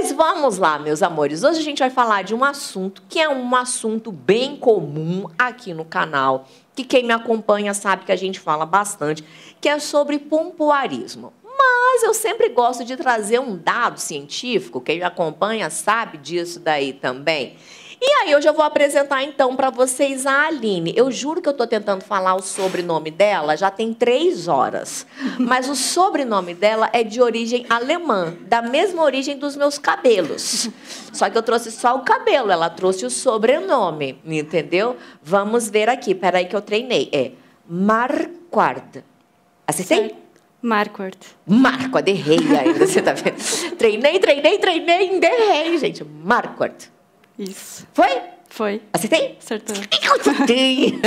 Pois vamos lá, meus amores. Hoje a gente vai falar de um assunto que é um assunto bem comum aqui no canal, que quem me acompanha sabe que a gente fala bastante, que é sobre pompoarismo. Mas eu sempre gosto de trazer um dado científico, quem me acompanha sabe disso daí também. E aí eu já vou apresentar então para vocês a Aline. Eu juro que eu estou tentando falar o sobrenome dela já tem três horas. Mas o sobrenome dela é de origem alemã, da mesma origem dos meus cabelos. Só que eu trouxe só o cabelo, ela trouxe o sobrenome, entendeu? Vamos ver aqui, peraí que eu treinei. É Marquardt. Acertei? Marquardt. Marquardt, errei ainda, você tá vendo? Treinei, treinei, treinei, ainda errei, gente. Marquardt. Isso. Foi? Foi. Acertei? Acertou. Acertei!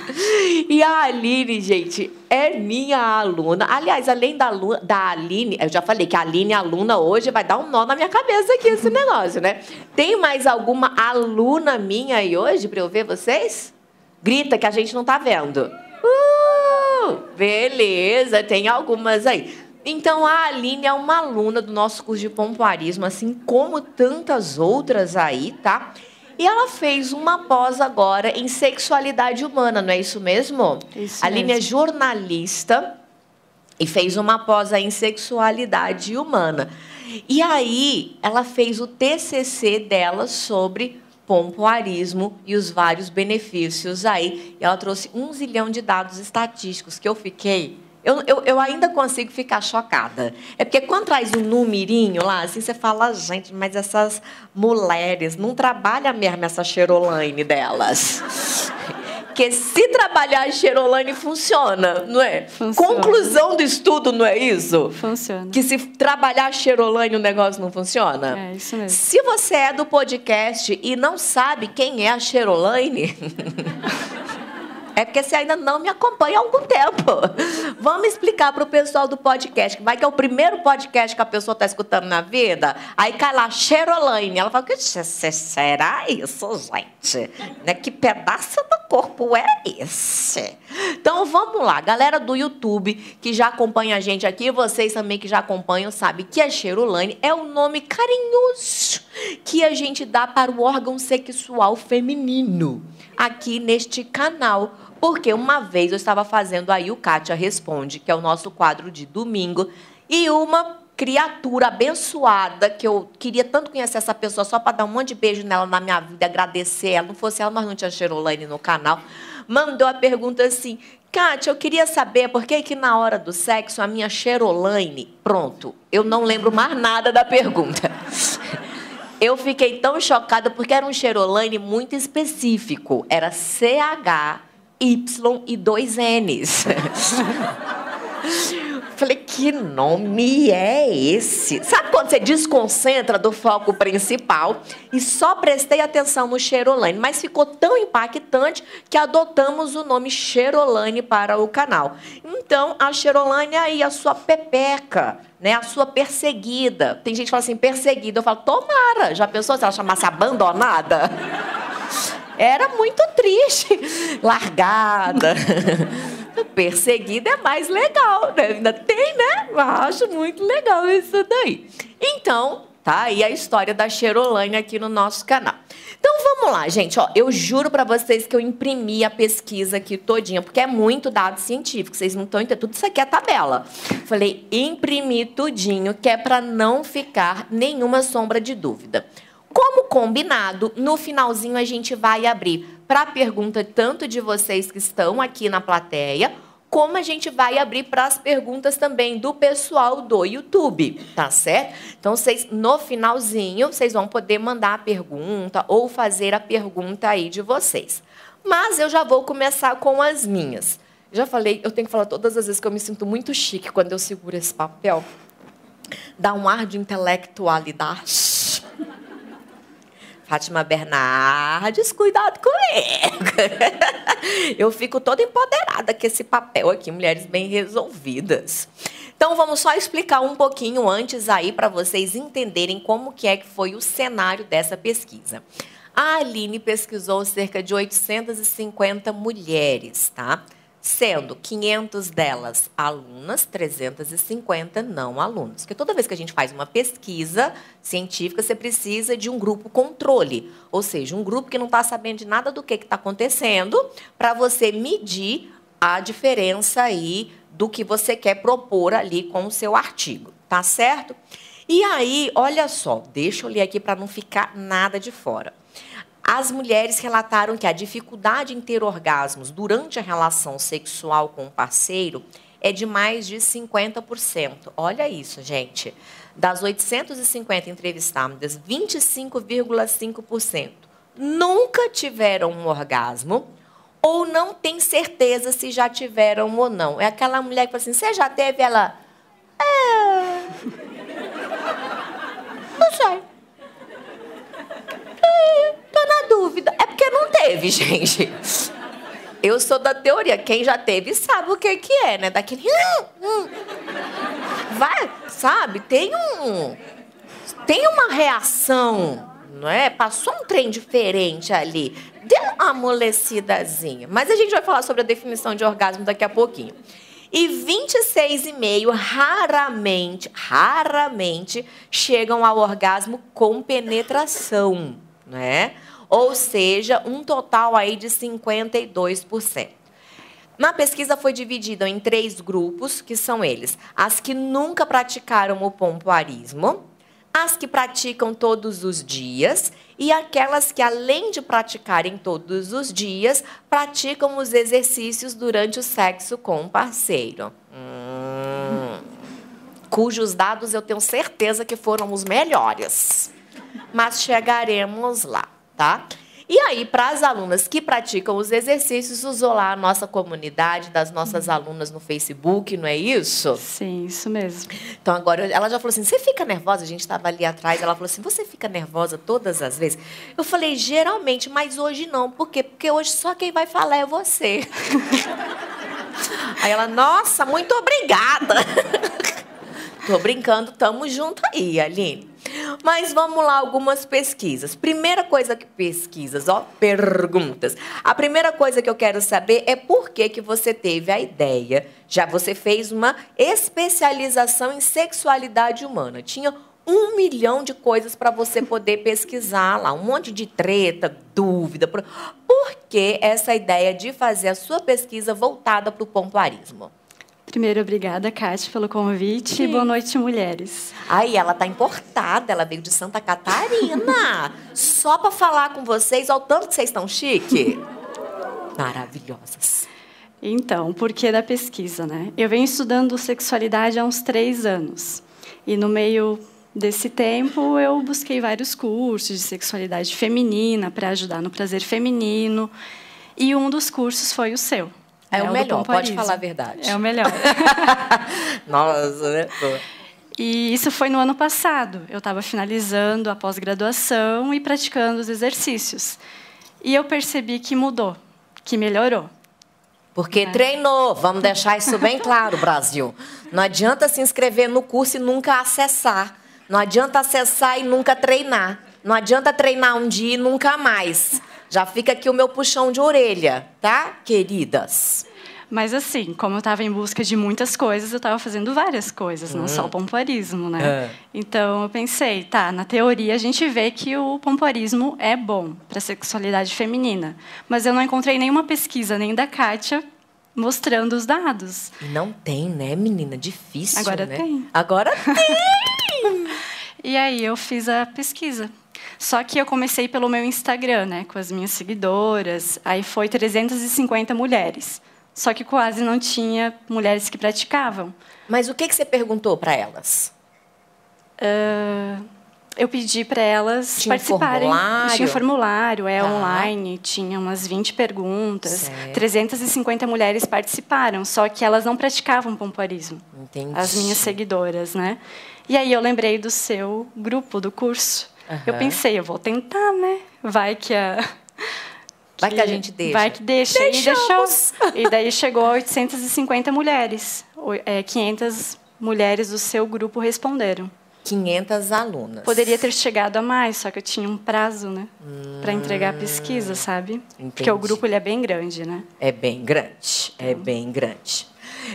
e a Aline, gente, é minha aluna. Aliás, além da, aluna, da Aline, eu já falei que a Aline, aluna hoje, vai dar um nó na minha cabeça aqui esse negócio, né? Tem mais alguma aluna minha aí hoje para eu ver vocês? Grita que a gente não tá vendo. Uh, beleza, tem algumas aí. Então, a Aline é uma aluna do nosso curso de pompoarismo, assim como tantas outras aí, tá? E ela fez uma pós agora em sexualidade humana, não é isso mesmo? Isso a Aline é mesmo. jornalista e fez uma pós em sexualidade humana. E aí, ela fez o TCC dela sobre pompoarismo e os vários benefícios aí. E ela trouxe um zilhão de dados estatísticos que eu fiquei eu, eu, eu, ainda consigo ficar chocada. É porque quando traz um numerinho lá, assim, você fala, gente, mas essas mulheres não trabalham mesmo essa Cheroline delas. Porque se trabalhar a Cheroline funciona, não é? Funciona. Conclusão do estudo, não é isso? Funciona. Que se trabalhar a Cheroline o negócio não funciona? É, isso mesmo. Se você é do podcast e não sabe quem é a Cheroline. É porque você ainda não me acompanha há algum tempo. Vamos explicar para o pessoal do podcast, que vai que é o primeiro podcast que a pessoa está escutando na vida. Aí cai lá, Cherolaine. Ela fala, que será isso, gente? Né? Que pedaço do corpo é esse? Então vamos lá, galera do YouTube que já acompanha a gente aqui, vocês também que já acompanham, sabem que a Cherolaine é o nome carinhoso que a gente dá para o órgão sexual feminino aqui neste canal. Porque uma vez eu estava fazendo aí o Kátia Responde, que é o nosso quadro de domingo, e uma criatura abençoada, que eu queria tanto conhecer essa pessoa só para dar um monte de beijo nela na minha vida, agradecer ela. Não fosse ela, mas não tinha Cherolaine no canal. Mandou a pergunta assim: Kátia, eu queria saber por que, que na hora do sexo a minha Cherolaine. Pronto, eu não lembro mais nada da pergunta. Eu fiquei tão chocada porque era um Cherolaine muito específico. Era CH Y e dois N's. Falei, que nome é esse? Sabe quando você desconcentra do foco principal? E só prestei atenção no Cherolane, mas ficou tão impactante que adotamos o nome Cherolane para o canal. Então, a Cherolane é aí, a sua pepeca, né? a sua perseguida. Tem gente que fala assim, perseguida. Eu falo, tomara. Já pensou se ela chamasse abandonada? Era muito triste. Largada. Perseguida é mais legal, né? Ainda tem, né? Eu acho muito legal isso daí. Então, tá aí a história da Cherolane aqui no nosso canal. Então vamos lá, gente. Ó, eu juro para vocês que eu imprimi a pesquisa aqui todinha, porque é muito dado científico. Vocês não estão entendendo. Tudo isso aqui é tabela. Falei, imprimi tudinho, que é para não ficar nenhuma sombra de dúvida. Como combinado, no finalzinho a gente vai abrir para a pergunta tanto de vocês que estão aqui na plateia, como a gente vai abrir para as perguntas também do pessoal do YouTube, tá certo? Então, vocês, no finalzinho, vocês vão poder mandar a pergunta ou fazer a pergunta aí de vocês. Mas eu já vou começar com as minhas. Já falei, eu tenho que falar todas as vezes que eu me sinto muito chique quando eu seguro esse papel. Dá um ar de intelectualidade. Fátima Bernardes, cuidado comigo. Eu fico toda empoderada com esse papel aqui, mulheres bem resolvidas. Então vamos só explicar um pouquinho antes aí para vocês entenderem como que é que foi o cenário dessa pesquisa. A Aline pesquisou cerca de 850 mulheres, tá? Sendo 500 delas alunas, 350 não alunos. Porque toda vez que a gente faz uma pesquisa científica, você precisa de um grupo controle, ou seja, um grupo que não está sabendo de nada do que está acontecendo, para você medir a diferença aí do que você quer propor ali com o seu artigo, tá certo? E aí, olha só, deixa eu ler aqui para não ficar nada de fora. As mulheres relataram que a dificuldade em ter orgasmos durante a relação sexual com o parceiro é de mais de 50%. Olha isso, gente. Das 850 entrevistadas, 25,5% nunca tiveram um orgasmo ou não tem certeza se já tiveram ou não. É aquela mulher que fala assim: você já teve? Ela. É. Não sei. Tô na dúvida. É porque não teve, gente. Eu sou da teoria. Quem já teve sabe o que, que é, né? Daquele. Hum, hum. Vai, sabe? Tem um. Tem uma reação, não é? Passou um trem diferente ali. Deu uma amolecidazinha. Mas a gente vai falar sobre a definição de orgasmo daqui a pouquinho. E 26,5 raramente, raramente chegam ao orgasmo com penetração né? Ou seja, um total aí de 52%. Na pesquisa foi dividida em três grupos, que são eles: as que nunca praticaram o pompoarismo, as que praticam todos os dias e aquelas que, além de praticarem todos os dias, praticam os exercícios durante o sexo com o parceiro. Hum, cujos dados eu tenho certeza que foram os melhores mas chegaremos lá, tá? E aí, para as alunas que praticam os exercícios, usou lá a nossa comunidade das nossas alunas no Facebook, não é isso? Sim, isso mesmo. Então, agora, ela já falou assim: você fica nervosa? A gente estava ali atrás, ela falou assim: você fica nervosa todas as vezes? Eu falei: geralmente, mas hoje não. Por quê? Porque hoje só quem vai falar é você. aí ela: nossa, muito obrigada. Tô brincando, tamo junto aí, Aline. Mas vamos lá, algumas pesquisas. Primeira coisa que pesquisas, ó, perguntas. A primeira coisa que eu quero saber é por que, que você teve a ideia. Já você fez uma especialização em sexualidade humana. Tinha um milhão de coisas para você poder pesquisar lá, um monte de treta, dúvida. Por que essa ideia de fazer a sua pesquisa voltada para o pompoarismo? Primeiro, obrigada, Kátia, pelo convite. Sim. Boa noite, mulheres. Aí, ela tá importada, ela veio de Santa Catarina. só para falar com vocês, ao tanto que vocês estão chique. Maravilhosas. Então, por que da pesquisa, né? Eu venho estudando sexualidade há uns três anos. E no meio desse tempo, eu busquei vários cursos de sexualidade feminina para ajudar no prazer feminino. E um dos cursos foi o seu. É, é o melhor, pode falar a verdade. É o melhor. Nossa, né? E isso foi no ano passado. Eu estava finalizando a pós-graduação e praticando os exercícios. E eu percebi que mudou, que melhorou. Porque é. treinou, vamos deixar isso bem claro, Brasil. Não adianta se inscrever no curso e nunca acessar. Não adianta acessar e nunca treinar. Não adianta treinar um dia e nunca mais. Já fica aqui o meu puxão de orelha, tá, queridas? Mas assim, como eu estava em busca de muitas coisas, eu estava fazendo várias coisas, não só o hum. pompoarismo, né? É. Então eu pensei, tá, na teoria a gente vê que o pompoarismo é bom para a sexualidade feminina, mas eu não encontrei nenhuma pesquisa nem da Kátia mostrando os dados. Não tem, né, menina? Difícil, Agora né? tem. Agora tem. e aí eu fiz a pesquisa. Só que eu comecei pelo meu Instagram, né, com as minhas seguidoras. Aí foi 350 mulheres. Só que quase não tinha mulheres que praticavam. Mas o que, que você perguntou para elas? Uh, eu pedi para elas tinha participarem. Formulário? Tinha formulário, é tá. online, tinha umas 20 perguntas. Certo. 350 mulheres participaram, só que elas não praticavam pompoarismo. Entendi. As minhas seguidoras, né? E aí eu lembrei do seu grupo, do curso. Uhum. Eu pensei, eu vou tentar, né? Vai que a. Vai que a gente deixa. Vai que deixa. Deixamos. E deixou. E daí chegou a 850 mulheres. 500 é, mulheres do seu grupo responderam. 500 alunas. Poderia ter chegado a mais, só que eu tinha um prazo, né? Hum, para entregar a pesquisa, sabe? Entendi. Porque o grupo ele é bem grande, né? É bem grande, é bem grande.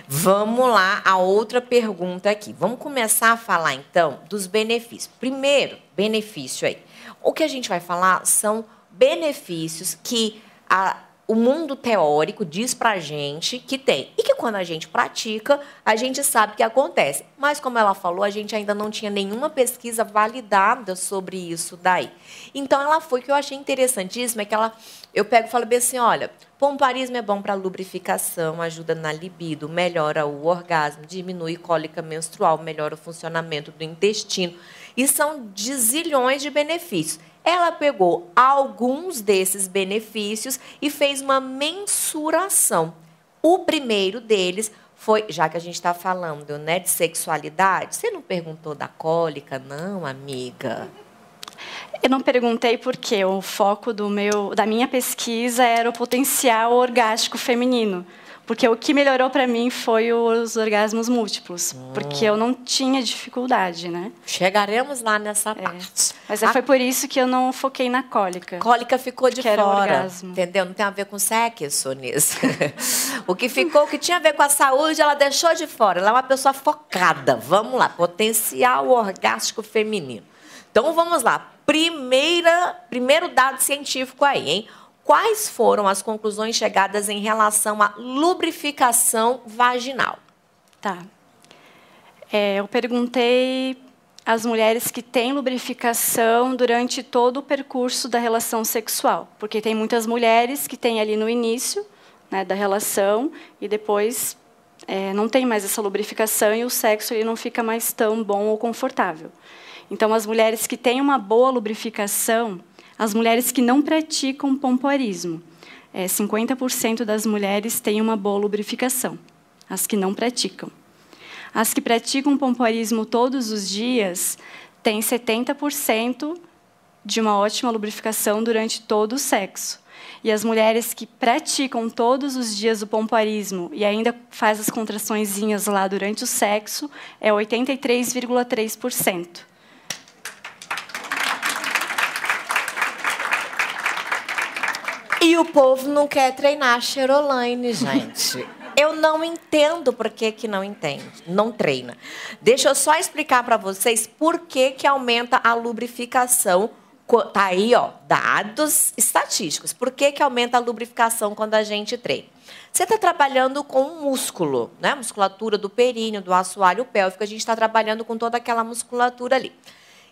Vamos lá, a outra pergunta aqui. Vamos começar a falar, então, dos benefícios. Primeiro, benefício aí. O que a gente vai falar são benefícios que a o mundo teórico diz para a gente que tem. E que quando a gente pratica, a gente sabe que acontece. Mas, como ela falou, a gente ainda não tinha nenhuma pesquisa validada sobre isso daí. Então, ela foi, que eu achei interessantíssimo, é que ela, eu pego e falo bem assim, olha, pomparismo é bom para lubrificação, ajuda na libido, melhora o orgasmo, diminui cólica menstrual, melhora o funcionamento do intestino. E são de zilhões de benefícios. Ela pegou alguns desses benefícios e fez uma mensuração. O primeiro deles foi, já que a gente está falando né, de sexualidade, você não perguntou da cólica, não, amiga? Eu não perguntei porque o foco do meu, da minha pesquisa era o potencial orgástico feminino. Porque o que melhorou para mim foi os orgasmos múltiplos, hum. porque eu não tinha dificuldade, né? Chegaremos lá nessa é. parte. Mas a... foi por isso que eu não foquei na cólica. Cólica ficou de fora, entendeu? Não tem a ver com sexo nisso. o que ficou, o que tinha a ver com a saúde, ela deixou de fora. Ela é uma pessoa focada. Vamos lá, potencial orgástico feminino. Então vamos lá. Primeira, primeiro dado científico aí, hein? Quais foram as conclusões chegadas em relação à lubrificação vaginal? Tá. É, eu perguntei às mulheres que têm lubrificação durante todo o percurso da relação sexual, porque tem muitas mulheres que têm ali no início né, da relação e depois é, não tem mais essa lubrificação e o sexo ele não fica mais tão bom ou confortável. Então, as mulheres que têm uma boa lubrificação, as mulheres que não praticam pompoarismo. É, 50% das mulheres têm uma boa lubrificação, as que não praticam. As que praticam pompoarismo todos os dias têm 70% de uma ótima lubrificação durante todo o sexo. E as mulheres que praticam todos os dias o pompoarismo e ainda faz as contraçõezinhas lá durante o sexo é 83,3%. E o povo não quer treinar Cheroline, gente. Eu não entendo por que, que não entende, não treina. Deixa eu só explicar para vocês por que, que aumenta a lubrificação. Tá aí, ó, dados estatísticos. Por que, que aumenta a lubrificação quando a gente treina? Você está trabalhando com um músculo, né? Musculatura do períneo, do assoalho pélvico. A gente está trabalhando com toda aquela musculatura ali.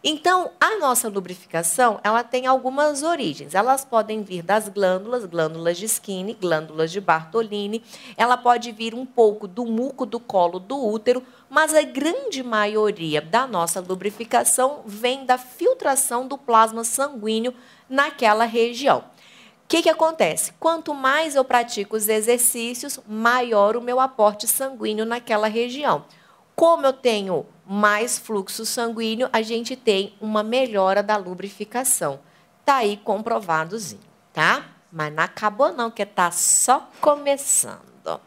Então, a nossa lubrificação, ela tem algumas origens. Elas podem vir das glândulas, glândulas de Skinner, glândulas de Bartolini. Ela pode vir um pouco do muco do colo do útero, mas a grande maioria da nossa lubrificação vem da filtração do plasma sanguíneo naquela região. O que, que acontece? Quanto mais eu pratico os exercícios, maior o meu aporte sanguíneo naquela região. Como eu tenho mais fluxo sanguíneo, a gente tem uma melhora da lubrificação. Tá aí comprovadozinho, tá? Mas não acabou não, que tá só começando.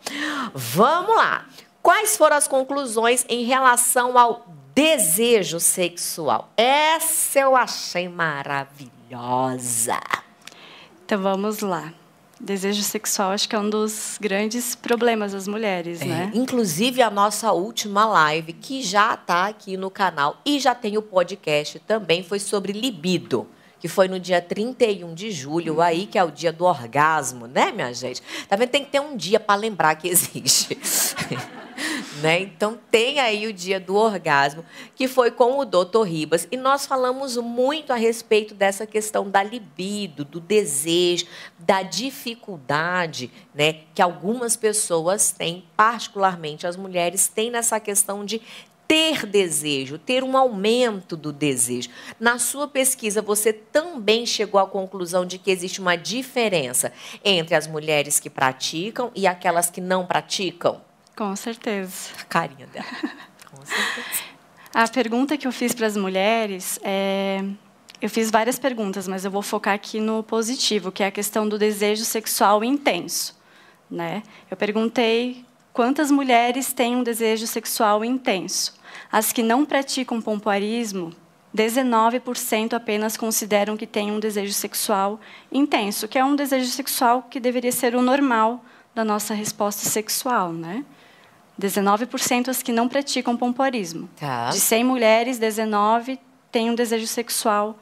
Vamos lá. Quais foram as conclusões em relação ao desejo sexual? Essa eu achei maravilhosa. Então vamos lá. Desejo sexual acho que é um dos grandes problemas das mulheres, é, né? Inclusive a nossa última live, que já está aqui no canal e já tem o podcast também, foi sobre libido que foi no dia 31 de julho, aí que é o dia do orgasmo, né, minha gente? Tá vendo? Tem que ter um dia para lembrar que existe. né? Então tem aí o dia do orgasmo, que foi com o Dr. Ribas, e nós falamos muito a respeito dessa questão da libido, do desejo, da dificuldade, né, que algumas pessoas têm, particularmente as mulheres, têm nessa questão de ter desejo, ter um aumento do desejo. Na sua pesquisa, você também chegou à conclusão de que existe uma diferença entre as mulheres que praticam e aquelas que não praticam? Com certeza. A carinha dela. Com certeza. A pergunta que eu fiz para as mulheres é. Eu fiz várias perguntas, mas eu vou focar aqui no positivo, que é a questão do desejo sexual intenso. Né? Eu perguntei quantas mulheres têm um desejo sexual intenso? As que não praticam pompoarismo, 19% apenas consideram que têm um desejo sexual intenso, que é um desejo sexual que deveria ser o normal da nossa resposta sexual, né? 19% as que não praticam pompoarismo. Tá. De 100 mulheres, 19 têm um desejo sexual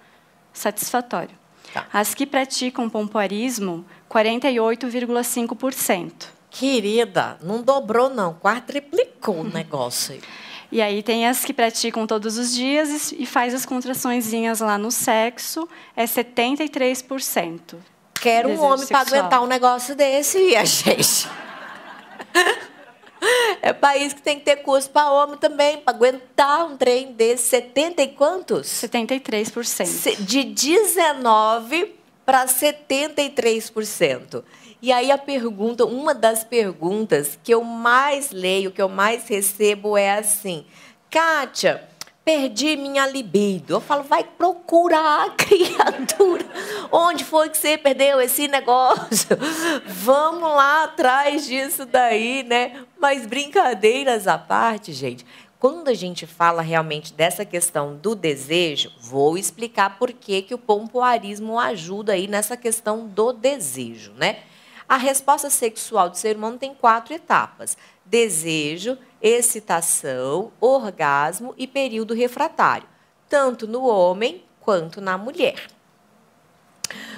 satisfatório. Tá. As que praticam pompoarismo, 48,5%. Querida, não dobrou não, quadriplicou o negócio. E aí tem as que praticam todos os dias e e faz as contraçõezinhas lá no sexo, é 73%. Quero um homem para aguentar um negócio desse, minha gente. É país que tem que ter curso para homem também, para aguentar um trem desse. 70 e quantos? 73%. Se- De 19 para 73%. E aí a pergunta, uma das perguntas que eu mais leio, que eu mais recebo é assim: Kátia, perdi minha libido. Eu falo, vai procurar a criatura. Onde foi que você perdeu esse negócio? Vamos lá atrás disso daí, né? Mas brincadeiras à parte, gente. Quando a gente fala realmente dessa questão do desejo, vou explicar por que, que o pompoarismo ajuda aí nessa questão do desejo, né? A resposta sexual do ser humano tem quatro etapas: desejo, excitação, orgasmo e período refratário, tanto no homem quanto na mulher.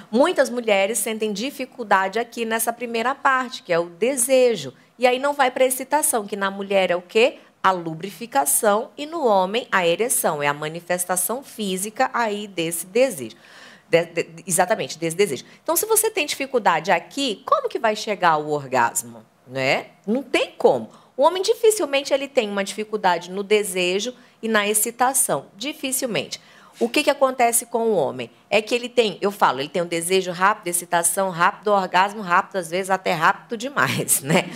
Muitas mulheres sentem dificuldade aqui nessa primeira parte, que é o desejo. E aí não vai para a excitação, que na mulher é o quê? A lubrificação e no homem a ereção, é a manifestação física aí desse desejo. De- de- exatamente, desse desejo. Então, se você tem dificuldade aqui, como que vai chegar ao orgasmo? Né? Não tem como. O homem dificilmente ele tem uma dificuldade no desejo e na excitação. Dificilmente. O que, que acontece com o homem? É que ele tem, eu falo, ele tem um desejo rápido, excitação rápido, orgasmo rápido, às vezes até rápido demais, né?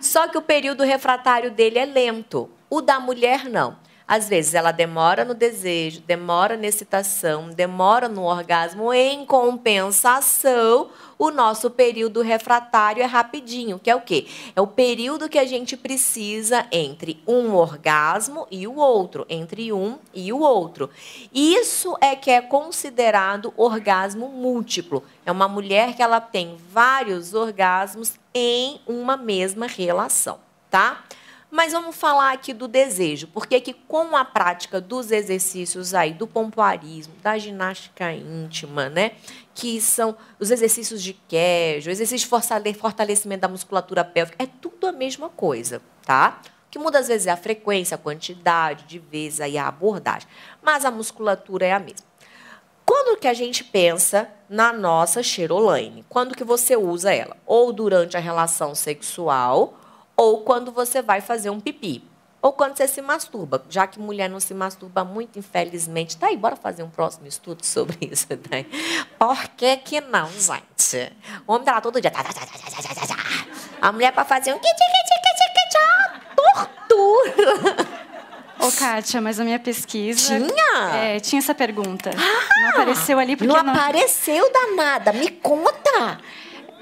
Só que o período refratário dele é lento. O da mulher, não. Às vezes ela demora no desejo, demora na excitação, demora no orgasmo. Em compensação, o nosso período refratário é rapidinho, que é o quê? É o período que a gente precisa entre um orgasmo e o outro, entre um e o outro. Isso é que é considerado orgasmo múltiplo. É uma mulher que ela tem vários orgasmos em uma mesma relação, tá? Mas vamos falar aqui do desejo, porque que com a prática dos exercícios aí do pompoarismo, da ginástica íntima, né, que são os exercícios de queijo, exercício de fortale- fortalecimento da musculatura pélvica, é tudo a mesma coisa, tá? O que muda às vezes é a frequência, a quantidade de vezes aí a abordagem, mas a musculatura é a mesma. Quando que a gente pensa na nossa Xerolaine? Quando que você usa ela? Ou durante a relação sexual, ou quando você vai fazer um pipi. Ou quando você se masturba, já que mulher não se masturba muito, infelizmente. Tá aí, bora fazer um próximo estudo sobre isso daí. Por que que não, gente? O homem tá lá todo dia. tá, tá, tá. A mulher para fazer um... Tortura. Ô, Kátia, mas a minha pesquisa. Tinha? É, tinha essa pergunta. não apareceu ali porque Não não- apareceu danada, me conta.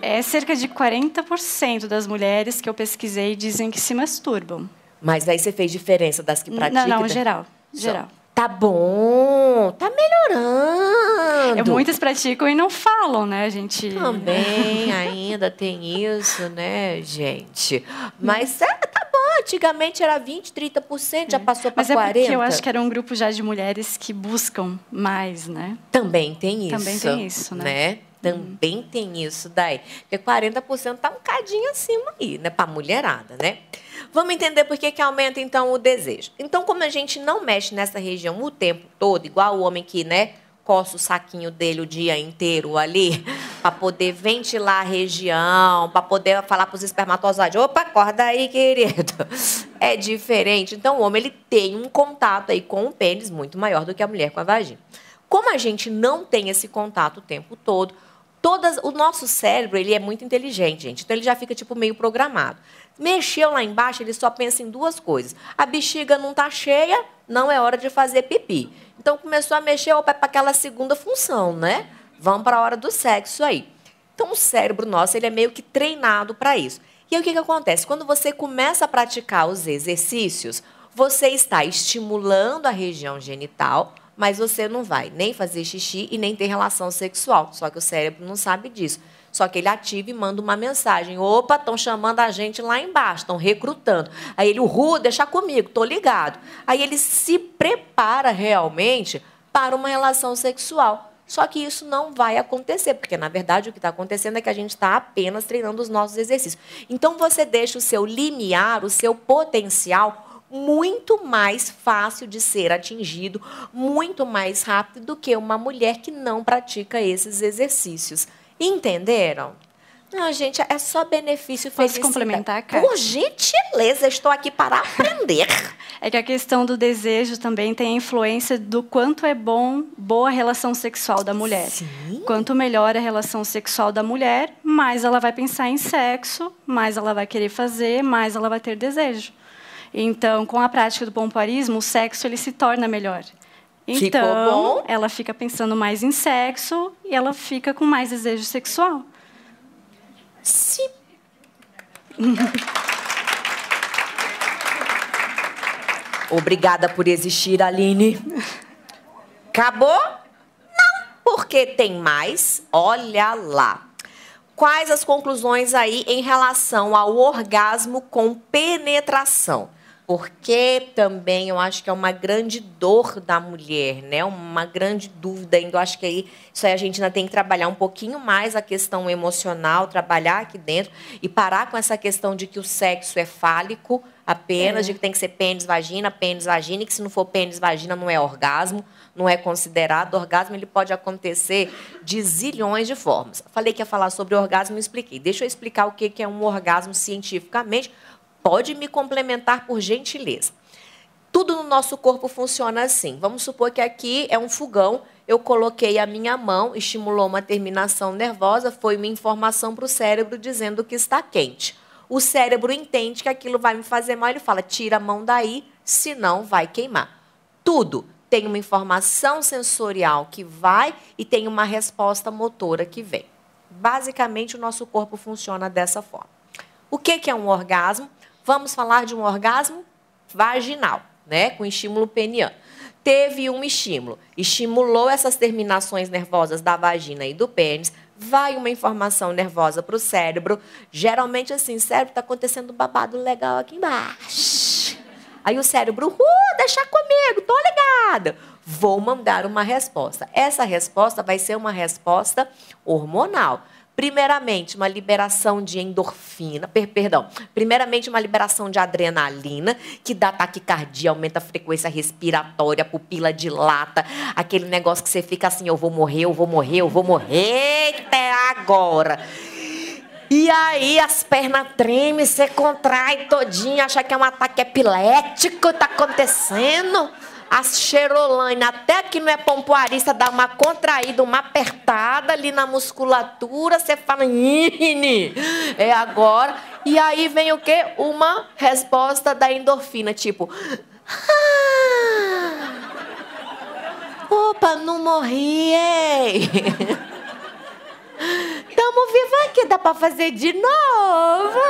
É cerca de 40% das mulheres que eu pesquisei dizem que se masturbam. Mas aí você fez diferença das que praticam? não, não, geral. Geral. Tá bom, tá melhorando. É, muitas praticam e não falam, né, gente? Também ainda tem isso, né, gente? Mas é, tá bom, antigamente era 20, 30%, já passou para Mas é 40%. porque eu acho que era um grupo já de mulheres que buscam mais, né? Também tem isso. Também tem isso, né? Também tem isso daí. Porque 40% tá um cadinho acima aí, né? Pra mulherada, né? Vamos entender por que, que aumenta, então, o desejo. Então, como a gente não mexe nessa região o tempo todo, igual o homem que, né, coça o saquinho dele o dia inteiro ali, para poder ventilar a região, para poder falar para os espermatozoides, opa, acorda aí, querido. É diferente. Então, o homem ele tem um contato aí com o pênis muito maior do que a mulher com a vagina. Como a gente não tem esse contato o tempo todo, todas, o nosso cérebro ele é muito inteligente, gente. Então ele já fica tipo meio programado. Mexeu lá embaixo, ele só pensa em duas coisas. A bexiga não está cheia, não é hora de fazer pipi. Então começou a mexer opa, é para aquela segunda função, né? Vamos para a hora do sexo aí. Então o cérebro nosso ele é meio que treinado para isso. E aí o que, que acontece? Quando você começa a praticar os exercícios, você está estimulando a região genital, mas você não vai nem fazer xixi e nem ter relação sexual. Só que o cérebro não sabe disso. Só que ele ativa e manda uma mensagem. Opa, estão chamando a gente lá embaixo, estão recrutando. Aí ele, Ru, deixa comigo, tô ligado. Aí ele se prepara realmente para uma relação sexual. Só que isso não vai acontecer, porque na verdade o que está acontecendo é que a gente está apenas treinando os nossos exercícios. Então você deixa o seu limiar, o seu potencial muito mais fácil de ser atingido, muito mais rápido do que uma mulher que não pratica esses exercícios. Entenderam? Não, gente, é só benefício Posso complementar, cara? Por gentileza, estou aqui para aprender. É que a questão do desejo também tem a influência do quanto é bom, boa relação sexual da mulher. Sim. Quanto melhor a relação sexual da mulher, mais ela vai pensar em sexo, mais ela vai querer fazer, mais ela vai ter desejo. Então, com a prática do pompoarismo, o sexo ele se torna melhor. Então, ela fica pensando mais em sexo e ela fica com mais desejo sexual. Se... Obrigada por existir, Aline. Acabou? Não, porque tem mais. Olha lá. Quais as conclusões aí em relação ao orgasmo com penetração? Porque também eu acho que é uma grande dor da mulher, né? Uma grande dúvida ainda. Eu acho que aí isso aí a gente ainda tem que trabalhar um pouquinho mais a questão emocional, trabalhar aqui dentro e parar com essa questão de que o sexo é fálico apenas, é. de que tem que ser pênis, vagina, pênis, vagina, e que se não for pênis, vagina não é orgasmo, não é considerado. orgasmo ele pode acontecer de zilhões de formas. Falei que ia falar sobre orgasmo e expliquei. Deixa eu explicar o que é um orgasmo cientificamente Pode me complementar por gentileza. Tudo no nosso corpo funciona assim. Vamos supor que aqui é um fogão, eu coloquei a minha mão, estimulou uma terminação nervosa, foi uma informação para o cérebro dizendo que está quente. O cérebro entende que aquilo vai me fazer mal, ele fala: tira a mão daí, senão vai queimar. Tudo tem uma informação sensorial que vai e tem uma resposta motora que vem. Basicamente, o nosso corpo funciona dessa forma. O que é um orgasmo? Vamos falar de um orgasmo vaginal, né, com estímulo peniano. Teve um estímulo, estimulou essas terminações nervosas da vagina e do pênis, vai uma informação nervosa para o cérebro. Geralmente, assim, cérebro está acontecendo um babado legal aqui embaixo. Aí o cérebro, uh, deixa comigo, tô ligada. Vou mandar uma resposta. Essa resposta vai ser uma resposta hormonal. Primeiramente, uma liberação de endorfina, per, perdão, primeiramente uma liberação de adrenalina, que dá taquicardia, aumenta a frequência respiratória, a pupila dilata, aquele negócio que você fica assim, eu vou morrer, eu vou morrer, eu vou morrer, até agora. E aí as pernas tremem, você contrai todinha, acha que é um ataque epilético, tá acontecendo a Xerolaine, até que não é pompoarista, dá uma contraída, uma apertada ali na musculatura, você fala, Ine, é agora. E aí vem o quê? Uma resposta da endorfina, tipo, ah, opa, não morri, ei. Tamo vivo aqui, dá para fazer de novo.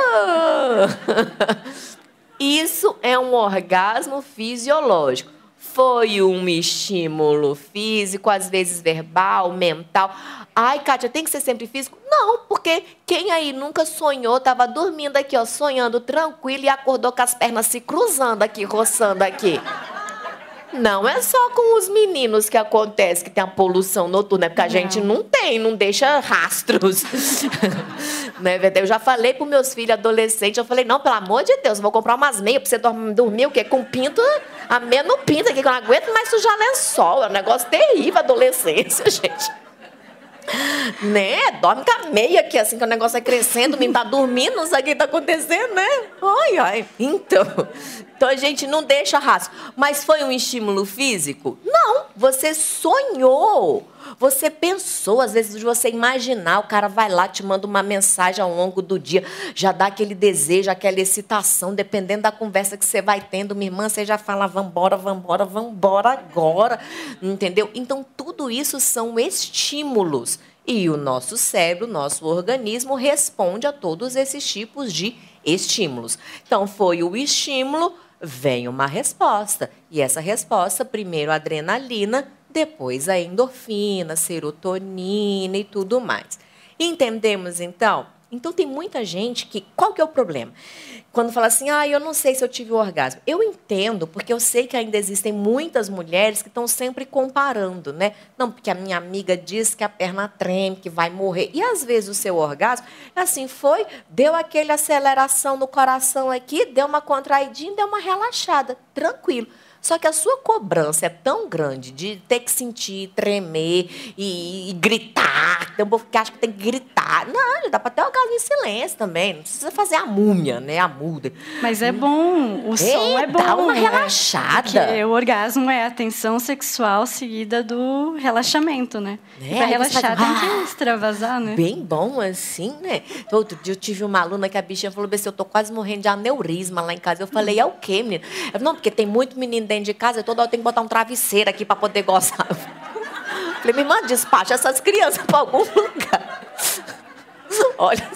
Isso é um orgasmo fisiológico foi um estímulo físico, às vezes verbal, mental. Ai, Kátia, tem que ser sempre físico? Não, porque quem aí nunca sonhou, estava dormindo aqui, ó, sonhando tranquilo e acordou com as pernas se cruzando aqui, roçando aqui. Não é só com os meninos que acontece que tem a poluição noturna, é porque a não. gente não tem, não deixa rastros. né, eu já falei para meus filhos adolescentes, eu falei, não, pelo amor de Deus, vou comprar umas meias para você dormir o quê? Com pinto, a meia no pinto aqui, que eu não aguento mais sujar lençol. É um negócio terrível a adolescência, gente. Né? Dorme com a meia aqui, assim, que o negócio é crescendo, menino tá dormindo, não sabe o que tá acontecendo, né? Ai, ai. Então, então a gente não deixa rastro. Mas foi um estímulo físico? Não. Você sonhou. Você pensou, às vezes, você imaginar, o cara vai lá, te manda uma mensagem ao longo do dia, já dá aquele desejo, aquela excitação, dependendo da conversa que você vai tendo, minha irmã, você já fala, vambora, vambora, vambora agora, entendeu? Então, tudo isso são estímulos E o nosso cérebro, nosso organismo responde a todos esses tipos de estímulos. Então, foi o estímulo, vem uma resposta. E essa resposta, primeiro adrenalina, depois a endorfina, serotonina e tudo mais. Entendemos então? Então tem muita gente que. Qual que é o problema? Quando fala assim, ah, eu não sei se eu tive orgasmo. Eu entendo, porque eu sei que ainda existem muitas mulheres que estão sempre comparando, né? Não, porque a minha amiga diz que a perna treme, que vai morrer. E às vezes o seu orgasmo, assim, foi, deu aquele aceleração no coração aqui, deu uma contraidinha, deu uma relaxada, tranquilo. Só que a sua cobrança é tão grande de ter que sentir, tremer e, e gritar. Tem um povo que acha que tem que gritar. Não, dá para ter orgasmo em silêncio também. Não precisa fazer a múmia, né? A muda. Mas é bom. O som é bom. Dá uma né? relaxada. Porque o orgasmo é a tensão sexual seguida do relaxamento, né? É, pra relaxar faz... tem que extravasar, né? Bem bom assim, né? Outro dia eu tive uma aluna que a bichinha falou assim, eu tô quase morrendo de aneurisma lá em casa. Eu falei, é o quê, menina? Eu, não, porque tem muito menino dentro de casa, toda hora tem que botar um travesseiro aqui para poder gozar. Falei, me manda despacha essas crianças para algum lugar. Olha,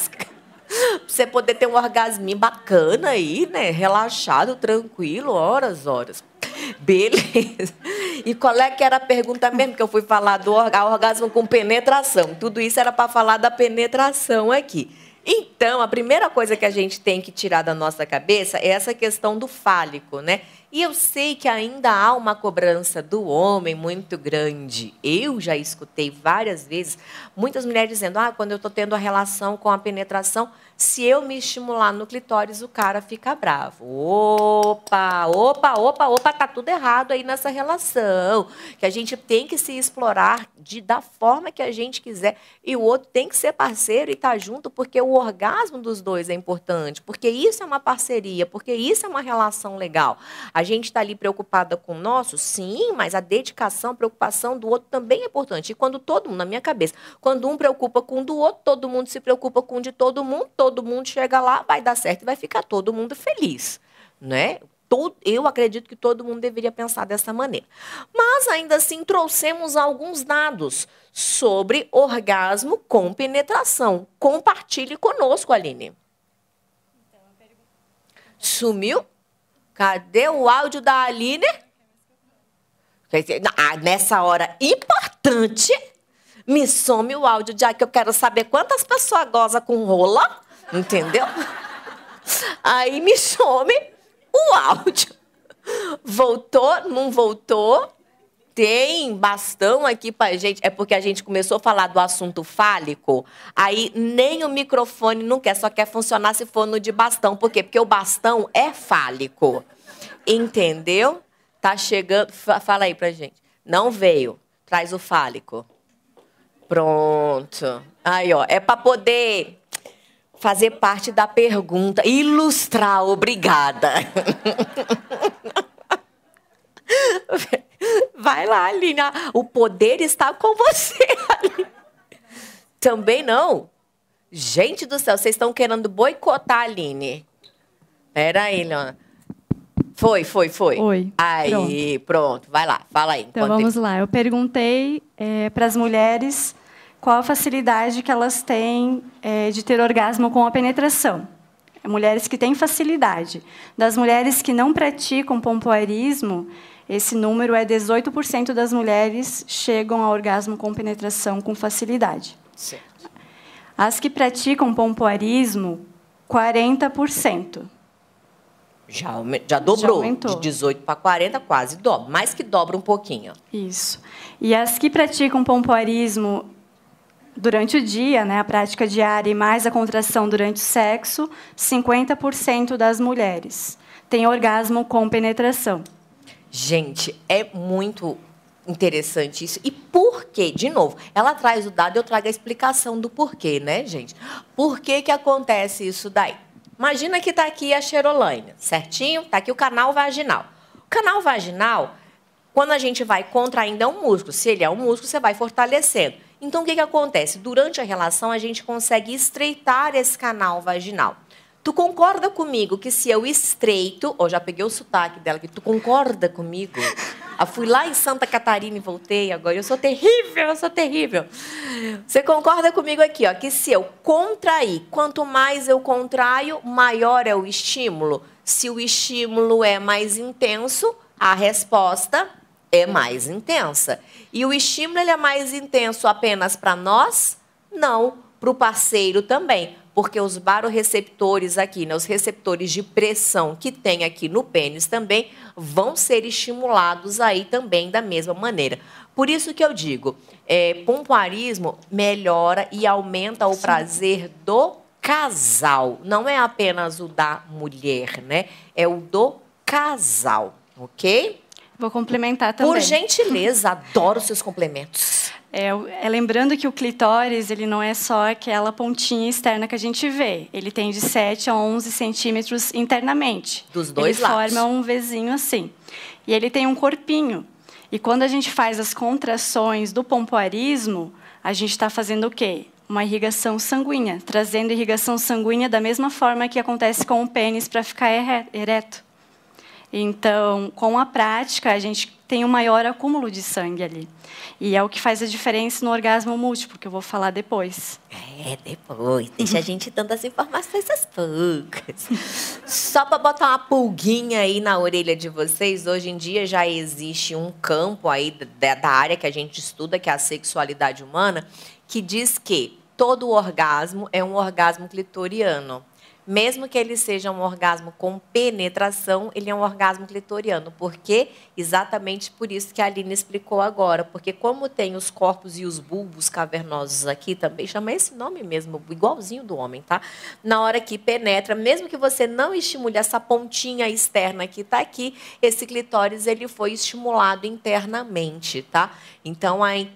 você poder ter um orgasminho bacana aí, né? Relaxado, tranquilo, horas, horas. Beleza. E qual é que era a pergunta mesmo que eu fui falar do orgasmo com penetração? Tudo isso era para falar da penetração aqui. Então, a primeira coisa que a gente tem que tirar da nossa cabeça é essa questão do fálico, né? E eu sei que ainda há uma cobrança do homem muito grande. Eu já escutei várias vezes muitas mulheres dizendo: ah, quando eu estou tendo a relação com a penetração, se eu me estimular no clitóris, o cara fica bravo. Opa, opa, opa, opa, tá tudo errado aí nessa relação. Que a gente tem que se explorar de, da forma que a gente quiser. E o outro tem que ser parceiro e estar tá junto, porque o orgasmo dos dois é importante. Porque isso é uma parceria, porque isso é uma relação legal. A a gente está ali preocupada com o nosso? Sim, mas a dedicação, a preocupação do outro também é importante. E quando todo mundo, na minha cabeça, quando um preocupa com o do outro, todo mundo se preocupa com o de todo mundo, todo mundo chega lá, vai dar certo e vai ficar todo mundo feliz. Né? eu acredito que todo mundo deveria pensar dessa maneira. Mas ainda assim trouxemos alguns dados sobre orgasmo com penetração. Compartilhe conosco, Aline. Sumiu? Cadê o áudio da Aline? Ah, nessa hora importante, me some o áudio, já que eu quero saber quantas pessoas gozam com rola, entendeu? Aí me some o áudio. Voltou, não voltou? Tem bastão aqui pra gente. É porque a gente começou a falar do assunto fálico. Aí nem o microfone não quer, só quer funcionar se for no de bastão. Por quê? Porque o bastão é fálico. Entendeu? Tá chegando. Fala aí pra gente. Não veio. Traz o fálico. Pronto. Aí, ó. É para poder fazer parte da pergunta. Ilustrar. Obrigada. Vai lá, Aline. O poder está com você, Aline. Também não? Gente do céu, vocês estão querendo boicotar a Aline. Pera aí, Leona. Foi, foi, foi. Oi. Aí, pronto. pronto. Vai lá, fala aí. Então vamos lá. Eu perguntei é, para as mulheres qual a facilidade que elas têm é, de ter orgasmo com a penetração. Mulheres que têm facilidade. Das mulheres que não praticam pompoarismo, esse número é 18% das mulheres chegam ao orgasmo com penetração com facilidade. Certo. As que praticam pompoarismo, 40%. Já, já dobrou. Já de 18 para 40, quase dobra. Mais que dobra um pouquinho. Isso. E as que praticam pompoarismo durante o dia, né, a prática diária e mais a contração durante o sexo, 50% das mulheres têm orgasmo com penetração. Gente, é muito interessante isso. E por quê? De novo, ela traz o dado, eu trago a explicação do porquê, né, gente? Por que, que acontece isso daí? Imagina que está aqui a xerolânia, certinho? Está aqui o canal vaginal. O canal vaginal, quando a gente vai contraindo, é um músculo. Se ele é um músculo, você vai fortalecendo. Então, o que, que acontece? Durante a relação, a gente consegue estreitar esse canal vaginal. Tu concorda comigo que se eu estreito, ó, já peguei o sotaque dela, que tu concorda comigo? Eu fui lá em Santa Catarina e voltei agora. Eu sou terrível, eu sou terrível. Você concorda comigo aqui, ó, que se eu contrair, quanto mais eu contraio, maior é o estímulo. Se o estímulo é mais intenso, a resposta é mais intensa. E o estímulo ele é mais intenso apenas para nós? Não, para o parceiro também porque os baroreceptores aqui, né, os receptores de pressão que tem aqui no pênis também, vão ser estimulados aí também da mesma maneira. Por isso que eu digo, é, pompoarismo melhora e aumenta o Sim. prazer do casal. Não é apenas o da mulher, né? É o do casal, ok? Vou complementar também. Por gentileza, adoro seus complementos. É, é, lembrando que o clitóris ele não é só aquela pontinha externa que a gente vê. Ele tem de 7 a 11 centímetros internamente. Dos dois ele lados. Ele forma um Vzinho assim. E ele tem um corpinho. E quando a gente faz as contrações do pompoarismo, a gente está fazendo o quê? Uma irrigação sanguínea, trazendo irrigação sanguínea da mesma forma que acontece com o pênis para ficar ereto. Então, com a prática, a gente tem um maior acúmulo de sangue ali. E é o que faz a diferença no orgasmo múltiplo, que eu vou falar depois. É, depois. Deixa a gente dando as informações às poucas. Só para botar uma pulguinha aí na orelha de vocês, hoje em dia já existe um campo aí da, da área que a gente estuda, que é a sexualidade humana, que diz que todo orgasmo é um orgasmo clitoriano mesmo que ele seja um orgasmo com penetração, ele é um orgasmo clitoriano. Por quê? Exatamente por isso que a Aline explicou agora. Porque como tem os corpos e os bulbos cavernosos aqui, também chama esse nome mesmo, igualzinho do homem, tá? Na hora que penetra, mesmo que você não estimule essa pontinha externa que está aqui, esse clitóris ele foi estimulado internamente, tá? Então, aí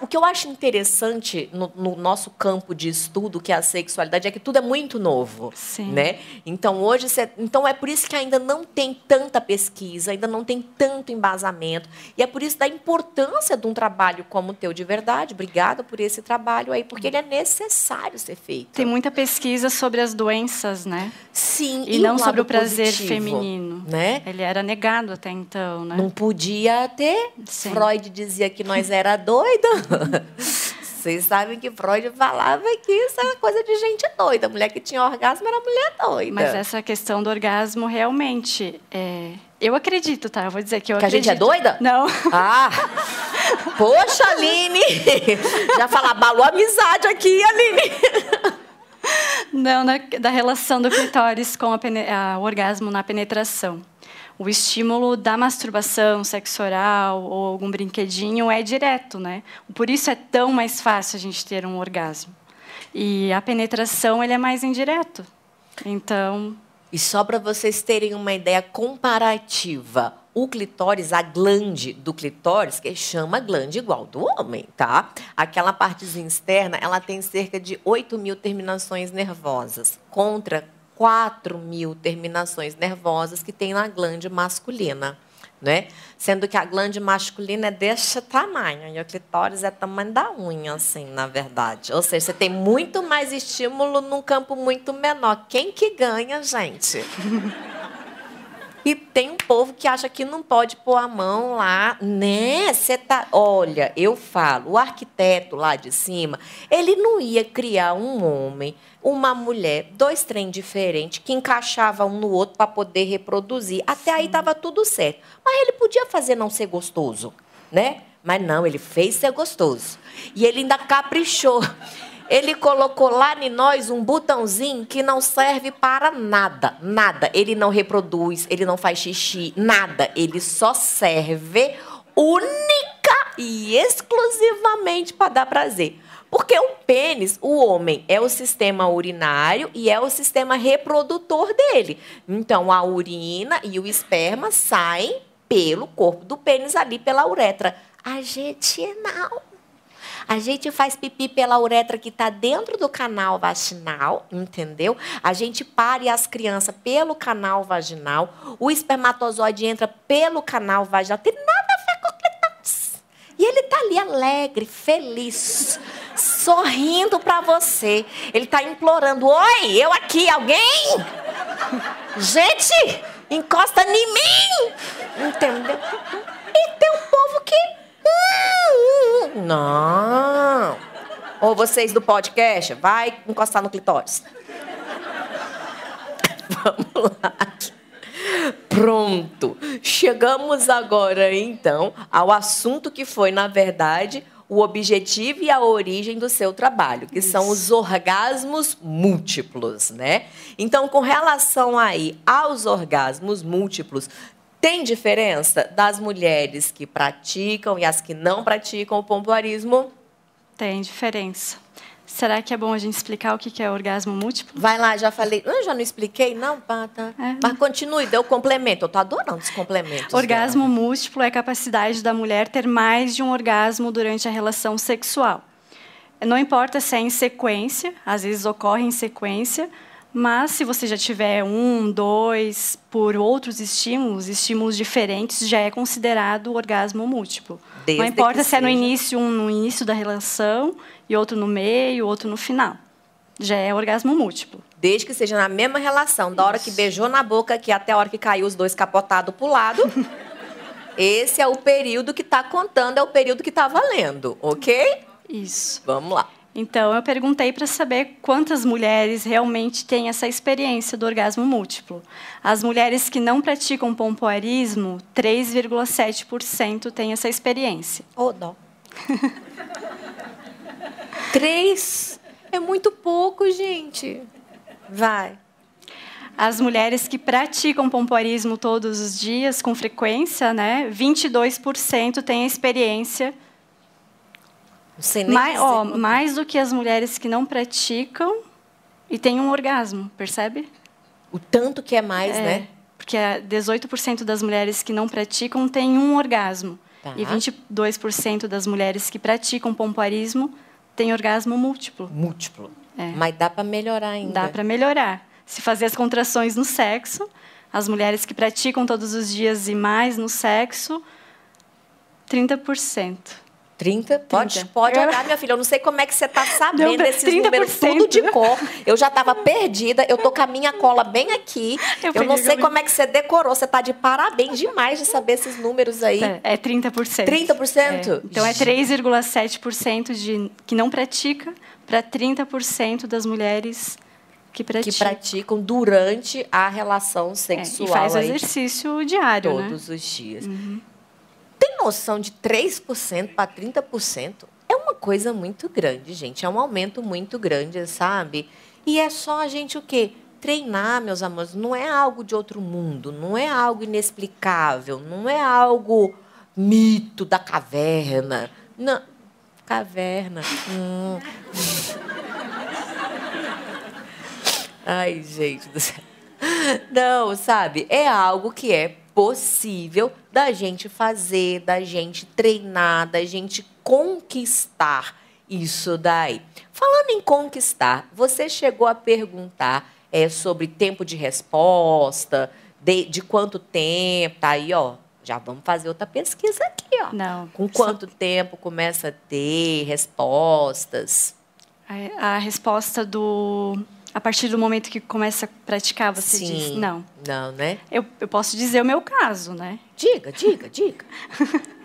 o que eu acho interessante no, no, nosso campo de estudo, que é a sexualidade, é que tudo é muito novo, Sim. né? Então hoje, cê, então é por isso que ainda não tem tanta pesquisa, ainda não tem tanto embasamento, e é por isso da importância de um trabalho como o teu de verdade. Obrigada por esse trabalho aí, porque ele é necessário ser feito. Tem muita pesquisa sobre as doenças, né? Sim. E, e não sobre o prazer positivo, feminino, né? Ele era negado até então, né? Não podia ter. Sim. Freud dizia que nós era doido Vocês sabem que Freud falava que isso era coisa de gente doida. mulher que tinha orgasmo era mulher doida. Mas essa questão do orgasmo, realmente, é... eu acredito, tá? Eu vou dizer que eu que acredito. a gente é doida? Não. Ah! Poxa, Aline! Já fala, abalou a amizade aqui, Aline! Não, na, da relação do clitóris com o orgasmo na penetração o estímulo da masturbação, sexo oral ou algum brinquedinho é direto, né? Por isso é tão mais fácil a gente ter um orgasmo. E a penetração ele é mais indireto. Então. E só para vocês terem uma ideia comparativa, o clitóris, a glande do clitóris, que chama glande igual do homem, tá? Aquela partezinha externa, ela tem cerca de 8 mil terminações nervosas, contra 4 mil terminações nervosas que tem na glande masculina. Né? Sendo que a glande masculina é desse tamanho e o clitóris é tamanho da unha, assim, na verdade. Ou seja, você tem muito mais estímulo num campo muito menor. Quem que ganha, gente? E tem um povo que acha que não pode pôr a mão lá, né? Você tá, olha, eu falo, o arquiteto lá de cima, ele não ia criar um homem, uma mulher, dois trem diferentes que encaixava um no outro para poder reproduzir. Até aí tava tudo certo. Mas ele podia fazer não ser gostoso, né? Mas não, ele fez ser gostoso. E ele ainda caprichou. Ele colocou lá em nós um botãozinho que não serve para nada, nada. Ele não reproduz, ele não faz xixi, nada. Ele só serve única e exclusivamente para dar prazer. Porque o pênis, o homem, é o sistema urinário e é o sistema reprodutor dele. Então, a urina e o esperma saem pelo corpo do pênis ali, pela uretra. A gente não. A gente faz pipi pela uretra que está dentro do canal vaginal, entendeu? A gente pare as crianças pelo canal vaginal. O espermatozoide entra pelo canal vaginal. Tem nada a ver com clitóris. E ele está ali alegre, feliz sorrindo para você. Ele está implorando: Oi, eu aqui, alguém? Gente, encosta em mim! Entendeu? E tem um povo que. Não. Ou vocês do podcast, vai encostar no clitóris. Vamos lá. Pronto. Chegamos agora, então, ao assunto que foi, na verdade, o objetivo e a origem do seu trabalho, que Isso. são os orgasmos múltiplos, né? Então, com relação aí aos orgasmos múltiplos, tem diferença das mulheres que praticam e as que não praticam o pompoarismo? Tem diferença. Será que é bom a gente explicar o que é orgasmo múltiplo? Vai lá, já falei. Eu já não expliquei, não, Pata. É. Mas continue, deu complemento. Eu estou adorando os complementos. Orgasmo dela. múltiplo é a capacidade da mulher ter mais de um orgasmo durante a relação sexual. Não importa se é em sequência, às vezes ocorre em sequência, mas se você já tiver um, dois, por outros estímulos, estímulos diferentes, já é considerado orgasmo múltiplo. Desde Não importa se seja... é no início, um no início da relação e outro no meio, outro no final. Já é orgasmo múltiplo. Desde que seja na mesma relação, da hora que beijou na boca aqui até a hora que caiu os dois capotados pro lado. esse é o período que está contando, é o período que está valendo, ok? Isso. Vamos lá. Então, eu perguntei para saber quantas mulheres realmente têm essa experiência do orgasmo múltiplo. As mulheres que não praticam pompoarismo, 3,7% têm essa experiência. Oh, dó. Três é muito pouco, gente. Vai. As mulheres que praticam pompoarismo todos os dias, com frequência, né, 22% têm a experiência mais, ó, mais do que as mulheres que não praticam e têm um orgasmo, percebe? O tanto que é mais, é, né? Porque 18% das mulheres que não praticam têm um orgasmo. Tá. E 22% das mulheres que praticam pompoarismo têm orgasmo múltiplo. Múltiplo. É. Mas dá para melhorar ainda. Dá para melhorar. Se fazer as contrações no sexo, as mulheres que praticam todos os dias e mais no sexo, 30%. 30? Pode, pode olhar, minha filha. Eu não sei como é que você está sabendo 30%. números tudo de cor. Eu já estava perdida. Eu tô com a minha cola bem aqui. Eu, eu não sei como é que você decorou. Você está de parabéns demais de saber esses números aí. É 30%. 30%? É. Então é 3,7% de que não pratica para 30% das mulheres que praticam. Que praticam durante a relação sexual. É, e faz aí, exercício diário, né? Todos né? os dias. Uhum noção de 3% para 30% é uma coisa muito grande, gente. É um aumento muito grande, sabe? E é só a gente o quê? Treinar, meus amores, não é algo de outro mundo, não é algo inexplicável, não é algo mito da caverna. Não. Caverna. Hum. Ai, gente do céu. Não, sabe? É algo que é possível da gente fazer, da gente treinar, da gente conquistar isso daí. Falando em conquistar, você chegou a perguntar é, sobre tempo de resposta, de, de quanto tempo, tá aí, ó. Já vamos fazer outra pesquisa aqui, ó. Não. Com quanto só... tempo começa a ter respostas? A, a resposta do a partir do momento que começa a praticar, você Sim. diz não. Não, né? Eu, eu posso dizer o meu caso, né? Diga, diga, diga.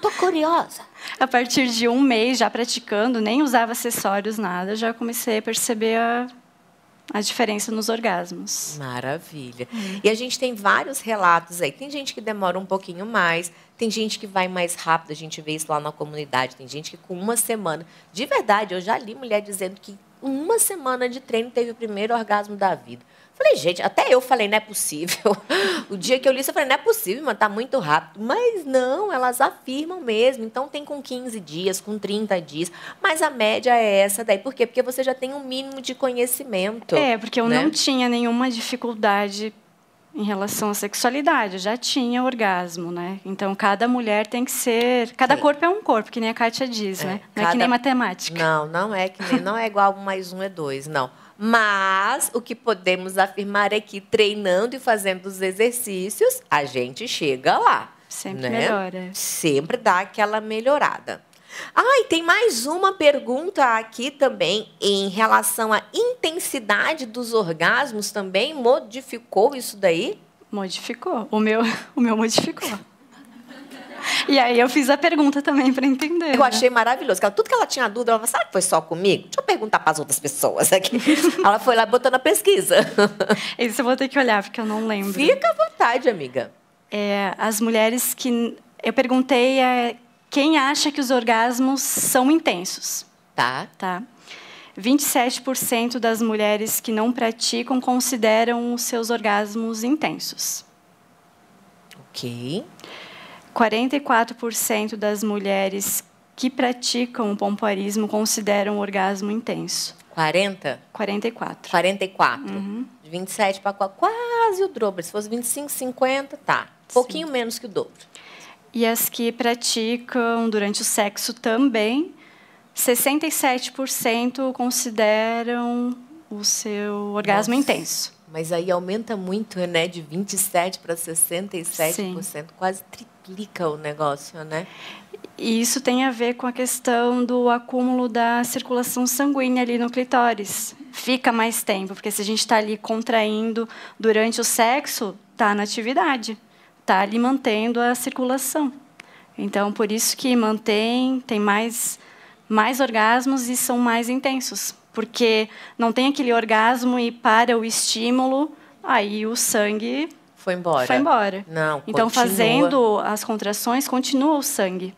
Tô curiosa. A partir de um mês já praticando, nem usava acessórios, nada, já comecei a perceber a, a diferença nos orgasmos. Maravilha. Hum. E a gente tem vários relatos aí. Tem gente que demora um pouquinho mais, tem gente que vai mais rápido, a gente vê isso lá na comunidade. Tem gente que com uma semana. De verdade, eu já li mulher dizendo que uma semana de treino teve o primeiro orgasmo da vida. Falei, gente, até eu falei, não é possível. O dia que eu li isso, eu falei, não é possível, mas tá muito rápido. Mas não, elas afirmam mesmo. Então tem com 15 dias, com 30 dias. Mas a média é essa daí. Por quê? Porque você já tem um mínimo de conhecimento. É, porque eu né? não tinha nenhuma dificuldade em relação à sexualidade. Eu já tinha orgasmo, né? Então, cada mulher tem que ser... Cada Sim. corpo é um corpo, que nem a Kátia diz, é, né? Não cada... é que nem matemática. Não, não é que nem... Não é igual um mais um é dois, não. Mas o que podemos afirmar é que treinando e fazendo os exercícios, a gente chega lá. Sempre né? melhora. Sempre dá aquela melhorada. Ah, e tem mais uma pergunta aqui também em relação à intensidade dos orgasmos também. Modificou isso daí? Modificou. O meu, o meu modificou. E aí eu fiz a pergunta também para entender. Eu né? achei maravilhoso. Ela, tudo que ela tinha dúvida, ela falou, será que foi só comigo? Deixa eu perguntar para as outras pessoas aqui. ela foi lá botando a pesquisa. Isso eu vou ter que olhar, porque eu não lembro. Fica à vontade, amiga. É, as mulheres que... Eu perguntei é, quem acha que os orgasmos são intensos. Tá. Tá. 27% das mulheres que não praticam consideram os seus orgasmos intensos. Ok. 44% das mulheres que praticam o pompoarismo consideram o orgasmo intenso. 40? 44. 44. Uhum. De 27 para quase o dobro. Se fosse 25, 50, tá. Pouquinho menos que o dobro. E as que praticam durante o sexo também, 67% consideram o seu orgasmo Nossa. intenso. Mas aí aumenta muito, né? De 27% para 67%, Sim. quase triplica o negócio, né? E isso tem a ver com a questão do acúmulo da circulação sanguínea ali no clitóris. Fica mais tempo, porque se a gente está ali contraindo durante o sexo, está na atividade, está ali mantendo a circulação. Então, por isso que mantém, tem mais, mais orgasmos e são mais intensos porque não tem aquele orgasmo e para o estímulo, aí o sangue foi embora. Foi embora. Não, Então, continua. fazendo as contrações, continua o sangue.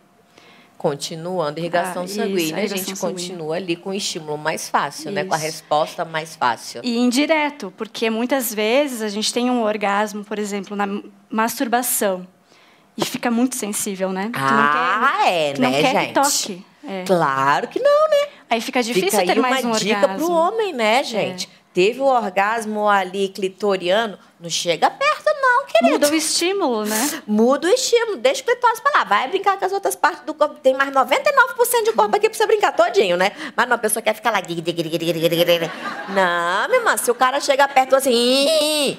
Continuando, irrigação ah, sanguínea, isso, a, a gente sanguínea. continua ali com o estímulo mais fácil, isso. né? com a resposta mais fácil. E indireto, porque muitas vezes a gente tem um orgasmo, por exemplo, na masturbação, e fica muito sensível, né? Ah, quer, é, né, não quer gente? toque. É. Claro que não, né? Aí fica difícil fica ter mais um orgasmo. uma dica para o homem, né, gente? É. Teve o orgasmo ali clitoriano, não chega perto não, querido. Muda o estímulo, né? Muda o estímulo, deixa o clitóris para lá. Vai brincar com as outras partes do corpo. Tem mais 99% de corpo aqui para você brincar todinho, né? Mas uma pessoa quer ficar lá... Não, minha irmã, se o cara chega perto assim...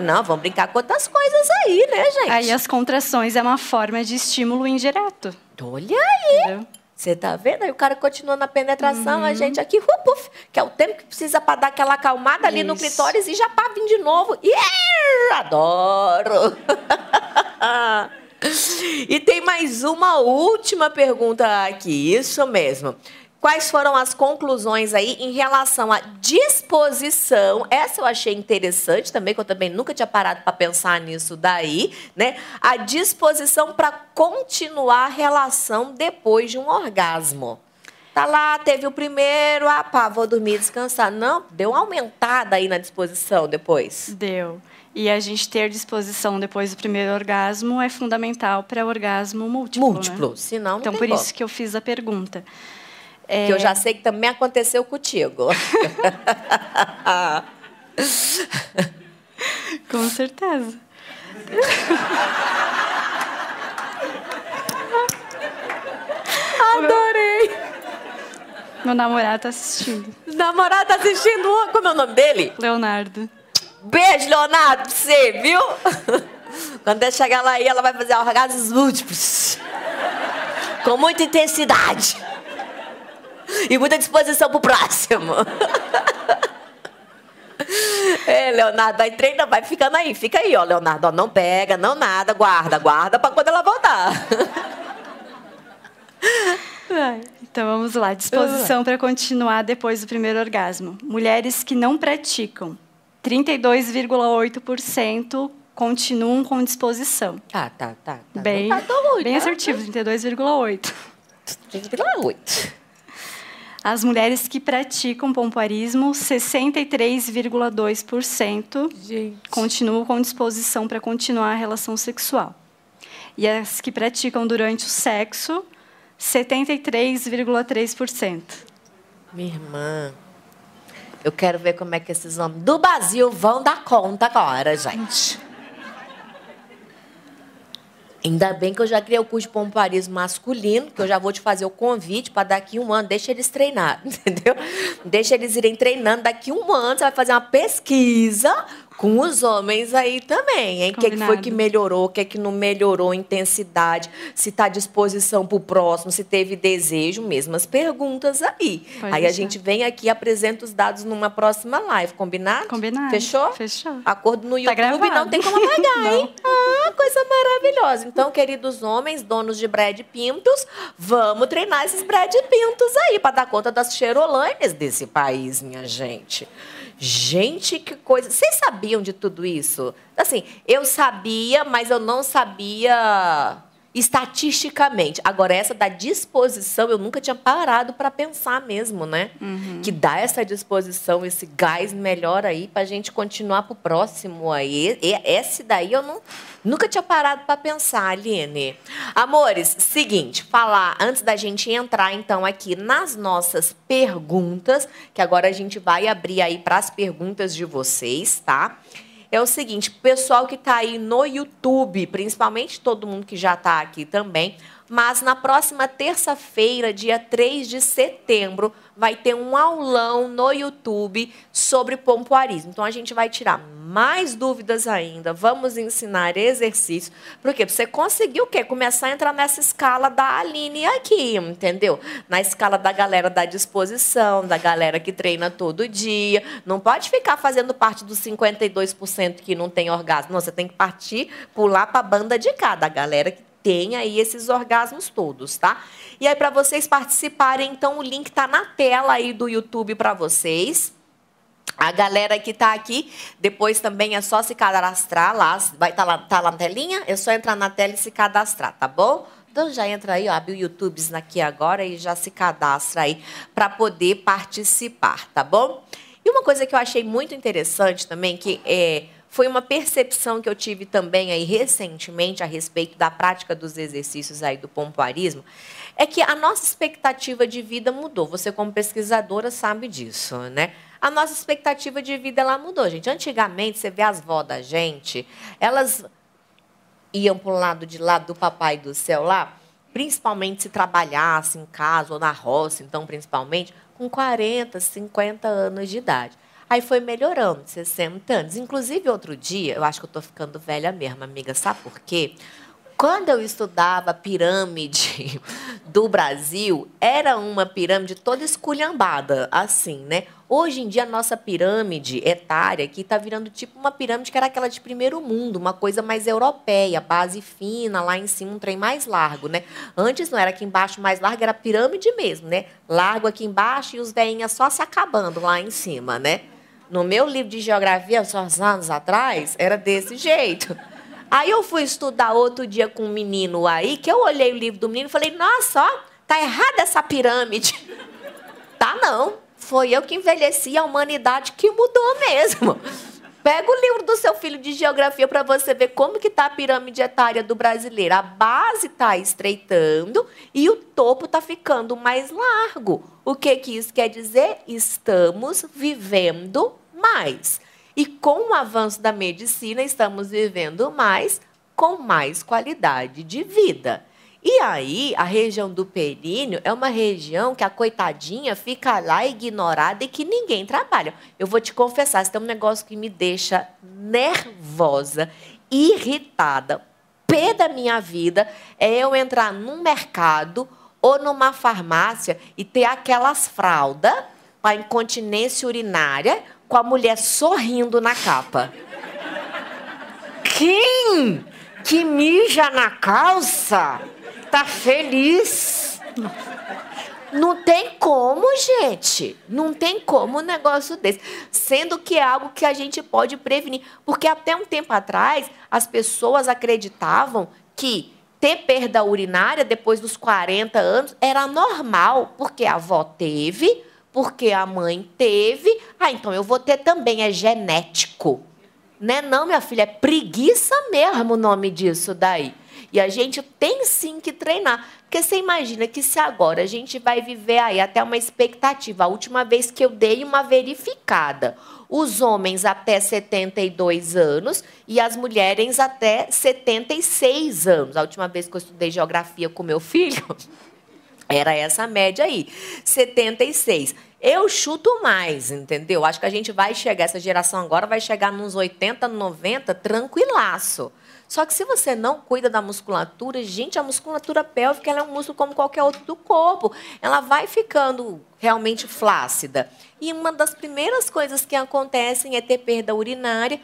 Não, vamos brincar com outras coisas aí, né, gente? Aí as contrações é uma forma de estímulo indireto. Olha aí! Entendeu? Você tá vendo? Aí o cara continua na penetração, uhum. a gente aqui, uf, uf, que é o tempo que precisa para dar aquela acalmada ali Isso. no clitóris e já pá, vir de novo. Yeah! Adoro! e tem mais uma última pergunta aqui, isso mesmo. Quais foram as conclusões aí em relação à disposição? Essa eu achei interessante também, que eu também nunca tinha parado para pensar nisso daí, né? A disposição para continuar a relação depois de um orgasmo. Tá lá, teve o primeiro, ah, pá, vou dormir descansar. Não, deu uma aumentada aí na disposição depois. Deu. E a gente ter disposição depois do primeiro orgasmo é fundamental para o orgasmo múltiplo. Múltiplo, né? senão não Então, por isso que eu fiz a pergunta. É... Que eu já sei que também aconteceu contigo. Com certeza. Adorei! Meu namorado está assistindo. Namorado está assistindo? Como é o nome dele? Leonardo. Beijo, Leonardo, pra você, viu? Quando ela chegar lá aí, ela vai fazer orgasmos múltiplos. Com muita intensidade e muita disposição pro próximo. É, Leonardo, vai treina, vai ficando aí. Fica aí, ó, Leonardo. Ó, não pega, não nada, guarda, guarda para quando ela voltar. Então vamos lá. Disposição para continuar depois do primeiro orgasmo. Mulheres que não praticam. 32,8% continuam com disposição. Tá, tá, tá. tá. Bem, tá ruim, bem tá? assertivo, 32,8%. 32,8%. As mulheres que praticam pompoarismo, 63,2% continuam com disposição para continuar a relação sexual. E as que praticam durante o sexo, 73,3%. Minha irmã, eu quero ver como é que esses homens do Brasil vão dar conta agora, gente. Ainda bem que eu já criei o curso de pomparismo masculino, que eu já vou te fazer o convite para daqui um ano, deixa eles treinar, entendeu? Deixa eles irem treinando. Daqui um ano você vai fazer uma pesquisa com os homens aí também, hein? O que, que, foi que melhorou, o que, que não melhorou, intensidade, se está à disposição para o próximo, se teve desejo, mesmas perguntas aí. Pode aí deixar. a gente vem aqui e apresenta os dados numa próxima live, combinado? Combinado. Fechou? Fechou. Acordo no tá YouTube tá não tem como apagar, hein? Ah, coisa maravilhosa. Então, queridos homens, donos de Brad Pintos, vamos treinar esses Brad Pintos aí para dar conta das cheirolâneas desse país, minha gente. Gente, que coisa. Vocês sabiam de tudo isso? Assim, eu sabia, mas eu não sabia estatisticamente. Agora, essa da disposição, eu nunca tinha parado para pensar mesmo, né? Uhum. Que dá essa disposição, esse gás melhor aí para a gente continuar para o próximo aí. E, esse daí eu não, nunca tinha parado para pensar, Aline. Amores, seguinte, falar, antes da gente entrar então aqui nas nossas perguntas, que agora a gente vai abrir aí para as perguntas de vocês, tá? É o seguinte: pessoal que está aí no YouTube, principalmente todo mundo que já está aqui também, mas na próxima terça-feira, dia 3 de setembro, vai ter um aulão no YouTube sobre pompoarismo. Então a gente vai tirar mais dúvidas ainda, vamos ensinar exercícios. Por quê? Você conseguiu o quê? Começar a entrar nessa escala da Aline aqui, entendeu? Na escala da galera da disposição, da galera que treina todo dia. Não pode ficar fazendo parte dos 52% que não tem orgasmo. Não, você tem que partir, pular para a banda de cá, da galera que tem aí esses orgasmos todos, tá? E aí, para vocês participarem, então, o link está na tela aí do YouTube para vocês. A galera que está aqui, depois também é só se cadastrar lá. Vai estar tá lá, tá lá na telinha? É só entrar na tela e se cadastrar, tá bom? Então já entra aí, ó, abre o YouTube aqui agora e já se cadastra aí para poder participar, tá bom? E uma coisa que eu achei muito interessante também, que é foi uma percepção que eu tive também aí recentemente a respeito da prática dos exercícios aí do pompoarismo, é que a nossa expectativa de vida mudou. Você como pesquisadora sabe disso, né? A nossa expectativa de vida ela mudou, gente. Antigamente, você vê as vó da gente, elas iam para o lado de lá do papai do céu lá, principalmente se trabalhasse em casa ou na roça, então principalmente com 40, 50 anos de idade. Aí foi melhorando, 60 anos. Inclusive, outro dia, eu acho que eu estou ficando velha mesmo, amiga. Sabe por quê? Quando eu estudava pirâmide do Brasil, era uma pirâmide toda esculhambada, assim, né? Hoje em dia, a nossa pirâmide etária aqui está virando tipo uma pirâmide que era aquela de primeiro mundo, uma coisa mais europeia, base fina, lá em cima um trem mais largo, né? Antes não era aqui embaixo mais largo, era pirâmide mesmo, né? Largo aqui embaixo e os veinhas só se acabando lá em cima, né? No meu livro de geografia, uns anos atrás, era desse jeito. Aí eu fui estudar outro dia com um menino aí, que eu olhei o livro do menino e falei, nossa, ó, tá errada essa pirâmide. Tá não. Foi eu que envelheci a humanidade que mudou mesmo. Pega o livro do seu filho de geografia para você ver como que está a pirâmide etária do brasileiro. A base está estreitando e o topo está ficando mais largo. O que, que isso quer dizer? Estamos vivendo mais. E com o avanço da medicina, estamos vivendo mais com mais qualidade de vida. E aí, a região do períneo é uma região que a coitadinha fica lá ignorada e que ninguém trabalha. Eu vou te confessar, se tem um negócio que me deixa nervosa, irritada, pé da minha vida, é eu entrar num mercado ou numa farmácia e ter aquelas fraldas para incontinência urinária com a mulher sorrindo na capa. Quem que mija na calça tá feliz? Não tem como, gente. Não tem como um negócio desse. Sendo que é algo que a gente pode prevenir. Porque até um tempo atrás, as pessoas acreditavam que ter perda urinária depois dos 40 anos era normal, porque a avó teve, porque a mãe teve, ah, então eu vou ter também, é genético. Né? Não, minha filha, é preguiça mesmo o nome disso daí. E a gente tem sim que treinar. Porque você imagina que se agora a gente vai viver aí até uma expectativa. A última vez que eu dei uma verificada, os homens até 72 anos e as mulheres até 76 anos. A última vez que eu estudei geografia com meu filho, Era essa média aí, 76. Eu chuto mais, entendeu? Acho que a gente vai chegar, essa geração agora vai chegar nos 80, 90, tranquilaço. Só que se você não cuida da musculatura, gente, a musculatura pélvica é um músculo como qualquer outro do corpo. Ela vai ficando realmente flácida. E uma das primeiras coisas que acontecem é ter perda urinária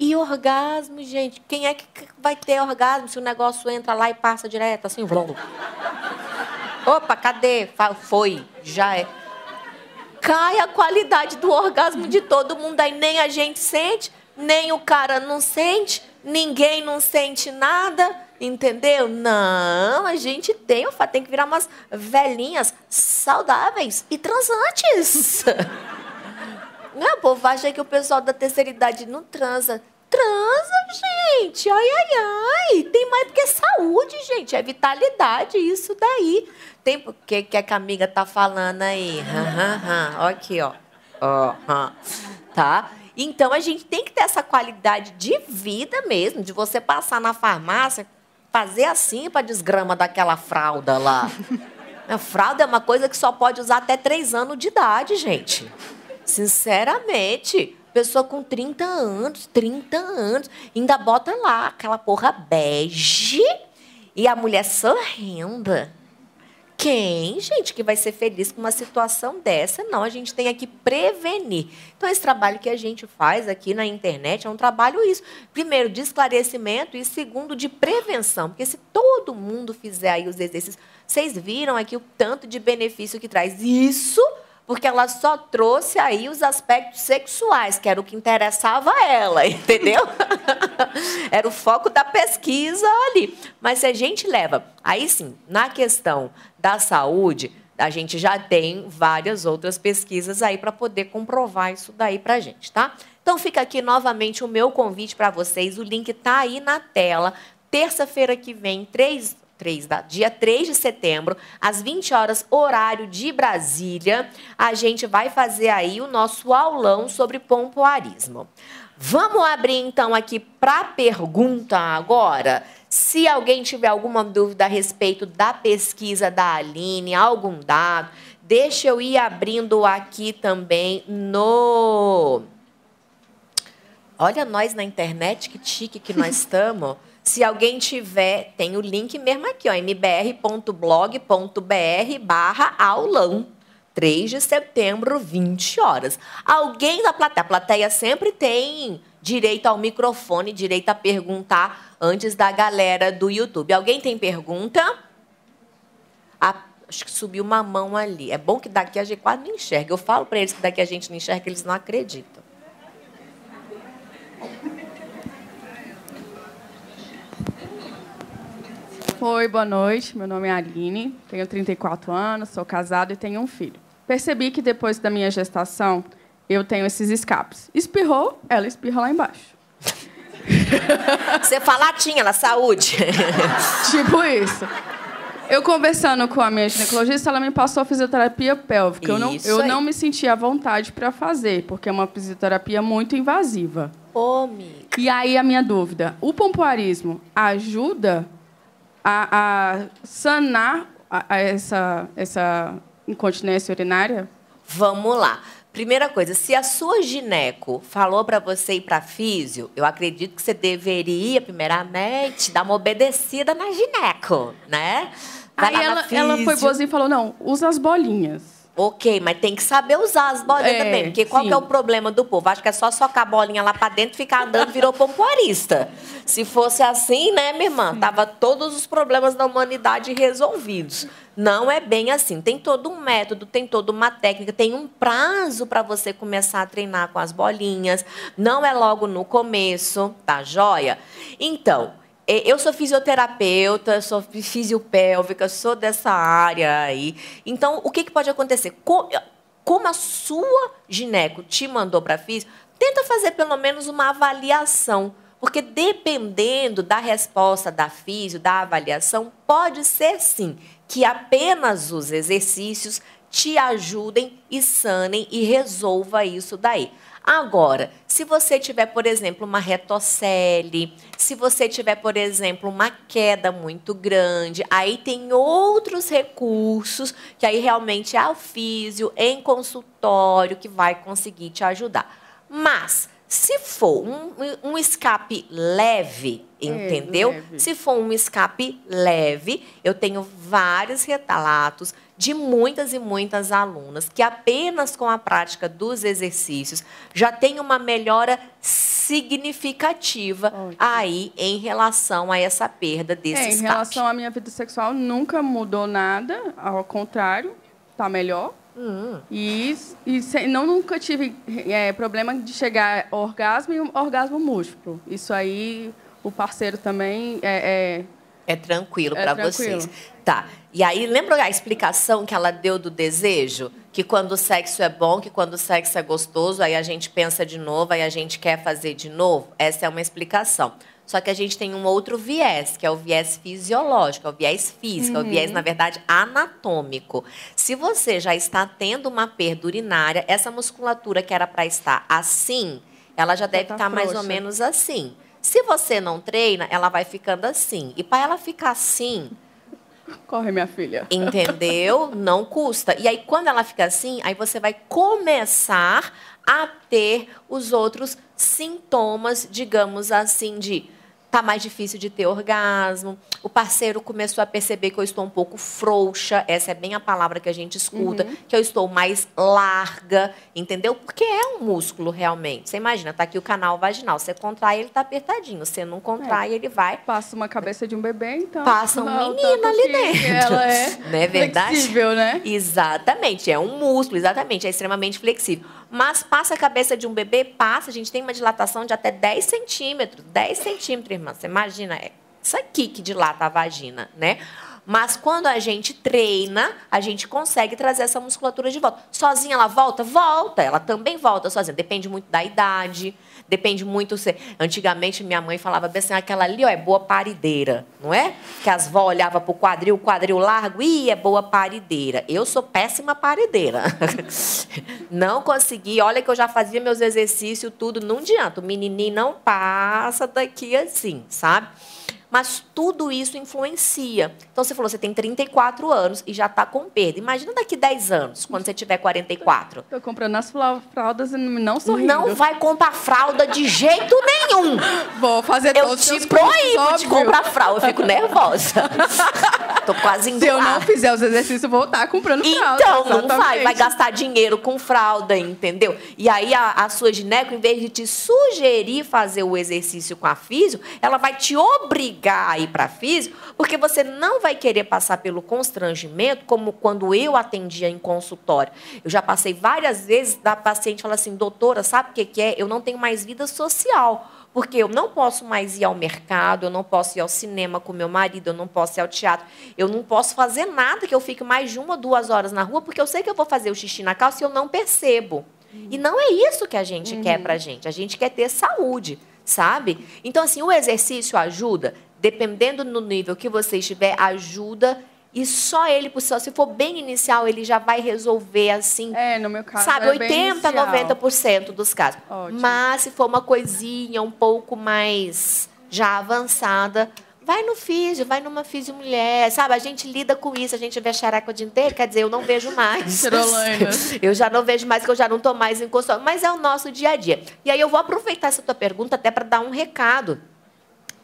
e orgasmo, gente. Quem é que vai ter orgasmo se o negócio entra lá e passa direto assim? Opa, cadê? Foi, já é. Cai a qualidade do orgasmo de todo mundo, aí nem a gente sente, nem o cara não sente, ninguém não sente nada, entendeu? Não, a gente tem, tem que virar umas velhinhas saudáveis e transantes. Não, o povo acha que o pessoal da terceira idade não transa. Transa, gente. Ai, ai, ai. Tem mais do que saúde, gente. É vitalidade, isso daí. Tem o que, que a amiga tá falando aí? Olha aqui, ó. Oh, tá? Então a gente tem que ter essa qualidade de vida mesmo, de você passar na farmácia, fazer assim para desgrama daquela fralda lá. A fralda é uma coisa que só pode usar até três anos de idade, gente. Sinceramente. Pessoa com 30 anos, 30 anos, ainda bota lá aquela porra bege e a mulher sorrindo. Quem, gente, que vai ser feliz com uma situação dessa? Não, a gente tem aqui prevenir. Então, esse trabalho que a gente faz aqui na internet é um trabalho isso. Primeiro, de esclarecimento e segundo, de prevenção. Porque se todo mundo fizer aí os exercícios, vocês viram aqui o tanto de benefício que traz. Isso porque ela só trouxe aí os aspectos sexuais, que era o que interessava a ela, entendeu? era o foco da pesquisa ali. Mas se a gente leva, aí sim, na questão da saúde, a gente já tem várias outras pesquisas aí para poder comprovar isso daí para a gente, tá? Então fica aqui novamente o meu convite para vocês. O link está aí na tela. Terça-feira que vem, três 3, da, dia 3 de setembro, às 20 horas, horário de Brasília, a gente vai fazer aí o nosso aulão sobre pompoarismo. Vamos abrir então aqui para pergunta agora. Se alguém tiver alguma dúvida a respeito da pesquisa da Aline, algum dado, deixa eu ir abrindo aqui também no. Olha nós na internet, que chique que nós estamos. Se alguém tiver, tem o link mesmo aqui, ó, mbr.blog.br barra aulão. 3 de setembro, 20 horas. Alguém da plateia, a plateia sempre tem direito ao microfone, direito a perguntar antes da galera do YouTube. Alguém tem pergunta? Ah, acho que subiu uma mão ali. É bom que daqui a gente quase não enxerga. Eu falo para eles que daqui a gente não enxerga, eles não acreditam. Oi, boa noite. Meu nome é Aline, tenho 34 anos, sou casado e tenho um filho. Percebi que depois da minha gestação, eu tenho esses escapes. Espirrou, ela espirra lá embaixo. Você fala tinha na saúde. tipo isso. Eu conversando com a minha ginecologista, ela me passou a fisioterapia pélvica. eu não, eu não me senti à vontade para fazer, porque é uma fisioterapia muito invasiva. Ô, E aí a minha dúvida: o pompoarismo ajuda a, a sanar a, a essa, essa incontinência urinária? Vamos lá. Primeira coisa, se a sua gineco falou para você ir para físio, eu acredito que você deveria, primeiramente, dar uma obedecida na gineco, né? Vai Aí ela, ela foi boazinha e falou, não, usa as bolinhas. Ok, mas tem que saber usar as bolinhas é, também. Porque qual é o problema do povo? Acho que é só socar a bolinha lá para dentro, ficar andando, virou pompoarista. Se fosse assim, né, minha irmã? Tava todos os problemas da humanidade resolvidos. Não é bem assim. Tem todo um método, tem toda uma técnica, tem um prazo para você começar a treinar com as bolinhas. Não é logo no começo, tá joia? Então, eu sou fisioterapeuta, sou fisiopélvica, sou dessa área aí. Então, o que, que pode acontecer? Como a sua gineco te mandou para físio, tenta fazer pelo menos uma avaliação. Porque dependendo da resposta da físio, da avaliação, pode ser sim que apenas os exercícios te ajudem e sanem e resolva isso daí. Agora, se você tiver, por exemplo, uma retocele, se você tiver, por exemplo, uma queda muito grande, aí tem outros recursos que aí realmente é o físio em consultório que vai conseguir te ajudar. Mas se for um, um escape leve, é, entendeu? É, leve. Se for um escape leve, eu tenho vários relatos de muitas e muitas alunas que apenas com a prática dos exercícios já tem uma melhora significativa Ótimo. aí em relação a essa perda desse é, Em relação à minha vida sexual, nunca mudou nada, ao contrário, está melhor. Hum. E, e se, não nunca tive é, problema de chegar ao orgasmo e orgasmo múltiplo. Isso aí o parceiro também é, é, é tranquilo é para vocês. Tá. E aí, lembra a explicação que ela deu do desejo? Que quando o sexo é bom, que quando o sexo é gostoso, aí a gente pensa de novo, aí a gente quer fazer de novo? Essa é uma explicação. Só que a gente tem um outro viés, que é o viés fisiológico, é o viés físico, uhum. é o viés, na verdade, anatômico. Se você já está tendo uma perda urinária, essa musculatura que era para estar assim, ela já, já deve tá estar mais ou menos assim. Se você não treina, ela vai ficando assim. E para ela ficar assim, Corre, minha filha. Entendeu? Não custa. E aí, quando ela fica assim, aí você vai começar a ter os outros sintomas, digamos assim, de tá mais difícil de ter orgasmo. O parceiro começou a perceber que eu estou um pouco frouxa, essa é bem a palavra que a gente escuta, uhum. que eu estou mais larga, entendeu? Porque é um músculo realmente. Você imagina, tá aqui o canal vaginal, você contrai, ele tá apertadinho, você não contrai, é. ele vai. Passa uma cabeça de um bebê, então. Passa um menino ali dentro. Ela é, não é verdade? flexível, né? Exatamente, é um músculo, exatamente, é extremamente flexível. Mas passa a cabeça de um bebê, passa. A gente tem uma dilatação de até 10 centímetros. 10 centímetros, irmã. Você imagina? É isso aqui que dilata a vagina, né? Mas quando a gente treina, a gente consegue trazer essa musculatura de volta. Sozinha ela volta? Volta. Ela também volta sozinha. Depende muito da idade. Depende muito. Se... Antigamente, minha mãe falava bem assim: aquela ali ó, é boa parideira, não é? Que as vó olhavam para o quadril, quadril largo, e é boa parideira. Eu sou péssima parideira. não consegui. Olha que eu já fazia meus exercícios, tudo, não adianta. O menininho não passa daqui assim, sabe? Mas tudo isso influencia. Então, você falou, você tem 34 anos e já está com perda. Imagina daqui 10 anos, quando você tiver 44. Estou comprando as fraldas e não sorrindo. Não vai comprar fralda de jeito nenhum. Vou fazer Eu te proíbo de comprar fralda. Eu fico nervosa. Tô quase indo Se eu não fizer os exercícios, vou estar comprando fralda. Então, não vai. Vai gastar dinheiro com fralda, entendeu? E aí, a, a sua gineco, em vez de te sugerir fazer o exercício com a físio, ela vai te obrigar obrigar a ir para físico, porque você não vai querer passar pelo constrangimento, como quando eu atendia em consultório. Eu já passei várias vezes da paciente falar assim, doutora, sabe o que, que é? Eu não tenho mais vida social porque eu não posso mais ir ao mercado, eu não posso ir ao cinema com meu marido, eu não posso ir ao teatro, eu não posso fazer nada que eu fique mais de uma, duas horas na rua, porque eu sei que eu vou fazer o xixi na calça e eu não percebo. E não é isso que a gente uhum. quer pra gente. A gente quer ter saúde, sabe? Então, assim, o exercício ajuda dependendo do nível que você estiver, ajuda e só ele por si, se for bem inicial, ele já vai resolver assim. É, no meu caso. Sabe, é 80, 90% dos casos. Ótimo. Mas se for uma coisinha um pouco mais já avançada, vai no físio, vai numa físio mulher, sabe? A gente lida com isso, a gente vê xereca o dia inteiro, quer dizer, eu não vejo mais. eu já não vejo mais, que eu já não estou mais em consultório. Mas é o nosso dia a dia. E aí eu vou aproveitar essa tua pergunta até para dar um recado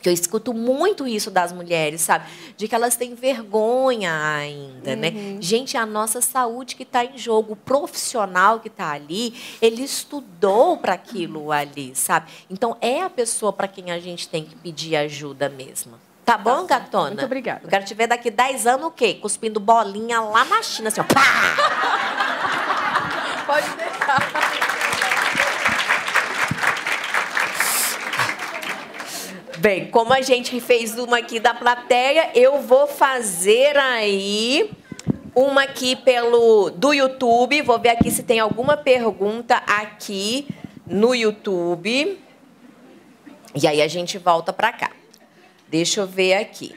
que eu escuto muito isso das mulheres, sabe? De que elas têm vergonha ainda, né? uhum. né? Gente, a nossa saúde que está em jogo, o profissional que está ali, ele estudou para aquilo ali, sabe? Então, é a pessoa para quem a gente tem que pedir ajuda mesmo. Tá bom, tá gatona? Muito obrigada. Eu quero te ver daqui 10 anos o quê? Cuspindo bolinha lá na China, assim, ó. Pá! Pode deixar. Bem, como a gente fez uma aqui da plateia, eu vou fazer aí uma aqui pelo do YouTube. Vou ver aqui se tem alguma pergunta aqui no YouTube. E aí a gente volta para cá. Deixa eu ver aqui.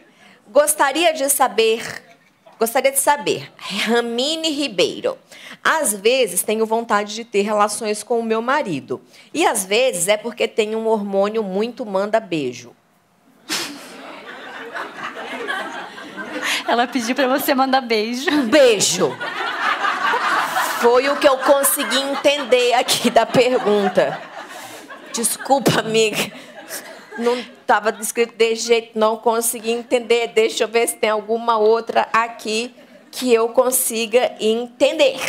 Gostaria de saber Gostaria de saber, Ramine Ribeiro. Às vezes tenho vontade de ter relações com o meu marido. E às vezes é porque tem um hormônio muito manda beijo. Ela pediu para você mandar beijo. Beijo. Foi o que eu consegui entender aqui da pergunta. Desculpa, amiga. Não estava descrito desse jeito, não consegui entender. Deixa eu ver se tem alguma outra aqui que eu consiga entender.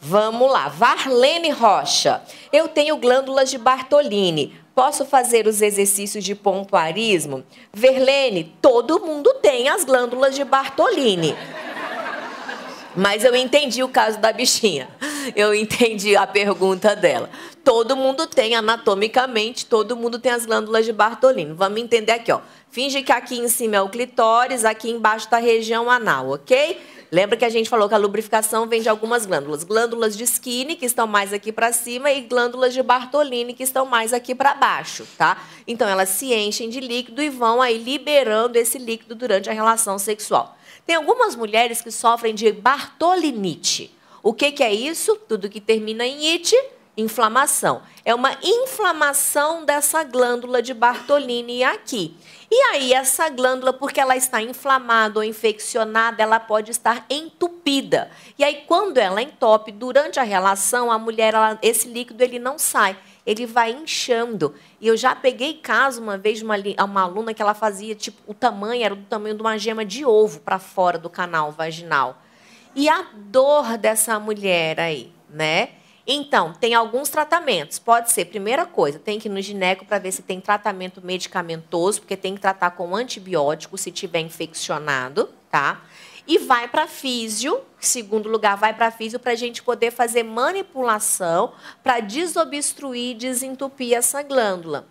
Vamos lá. Varlene Rocha. Eu tenho glândulas de Bartolini. Posso fazer os exercícios de pompoarismo? Verlene, todo mundo tem as glândulas de Bartolini. Mas eu entendi o caso da bichinha. Eu entendi a pergunta dela. Todo mundo tem, anatomicamente, todo mundo tem as glândulas de Bartolini. Vamos entender aqui, ó. Finge que aqui em cima é o clitóris, aqui embaixo está a região anal, ok? Lembra que a gente falou que a lubrificação vem de algumas glândulas. Glândulas de Skinny, que estão mais aqui para cima, e glândulas de Bartolini, que estão mais aqui para baixo, tá? Então, elas se enchem de líquido e vão aí liberando esse líquido durante a relação sexual. Tem algumas mulheres que sofrem de bartolinite. O que, que é isso? Tudo que termina em it, inflamação. É uma inflamação dessa glândula de Bartolini aqui. E aí, essa glândula, porque ela está inflamada ou infeccionada, ela pode estar entupida. E aí, quando ela entope, durante a relação, a mulher, ela, esse líquido ele não sai ele vai inchando. E eu já peguei caso uma vez de uma, uma aluna que ela fazia, tipo, o tamanho era do tamanho de uma gema de ovo para fora do canal vaginal. E a dor dessa mulher aí, né? Então, tem alguns tratamentos. Pode ser, primeira coisa, tem que ir no gineco para ver se tem tratamento medicamentoso, porque tem que tratar com antibiótico se tiver infeccionado, tá? e vai para físio, segundo lugar, vai para físio para a gente poder fazer manipulação para desobstruir e desentupir essa glândula.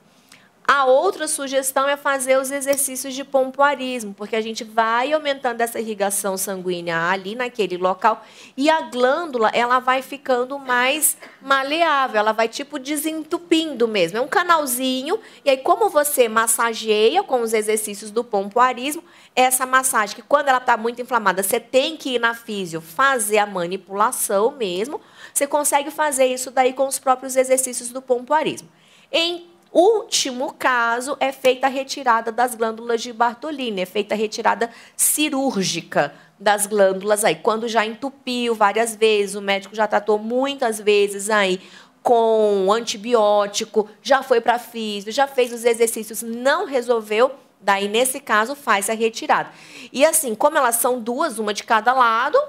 A outra sugestão é fazer os exercícios de pompoarismo, porque a gente vai aumentando essa irrigação sanguínea ali naquele local e a glândula ela vai ficando mais maleável, ela vai tipo desentupindo mesmo. É um canalzinho e aí como você massageia com os exercícios do pompoarismo, essa massagem que quando ela está muito inflamada, você tem que ir na físio fazer a manipulação mesmo, você consegue fazer isso daí com os próprios exercícios do pompoarismo. Em Último caso é feita a retirada das glândulas de Bartolini, é feita a retirada cirúrgica das glândulas aí. Quando já entupiu várias vezes, o médico já tratou muitas vezes aí com antibiótico, já foi para físio, já fez os exercícios, não resolveu, daí nesse caso faz a retirada. E assim, como elas são duas, uma de cada lado,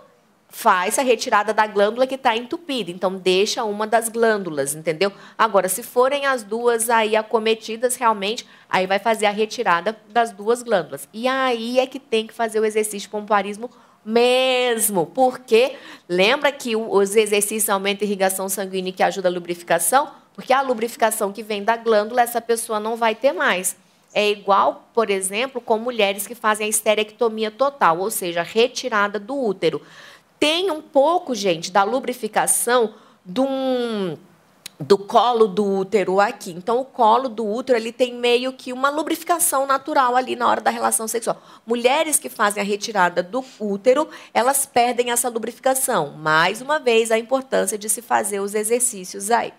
faz a retirada da glândula que está entupida. Então, deixa uma das glândulas, entendeu? Agora, se forem as duas aí acometidas, realmente, aí vai fazer a retirada das duas glândulas. E aí é que tem que fazer o exercício de pompoarismo mesmo, porque lembra que os exercícios aumentam a irrigação sanguínea que ajuda a lubrificação? Porque a lubrificação que vem da glândula, essa pessoa não vai ter mais. É igual, por exemplo, com mulheres que fazem a esterectomia total, ou seja, retirada do útero tem um pouco, gente, da lubrificação do, colo do útero aqui. Então, o colo do útero ele tem meio que uma lubrificação natural ali na hora da relação sexual. Mulheres que fazem a retirada do útero, elas perdem essa lubrificação. Mais uma vez, a importância de se fazer os exercícios aí.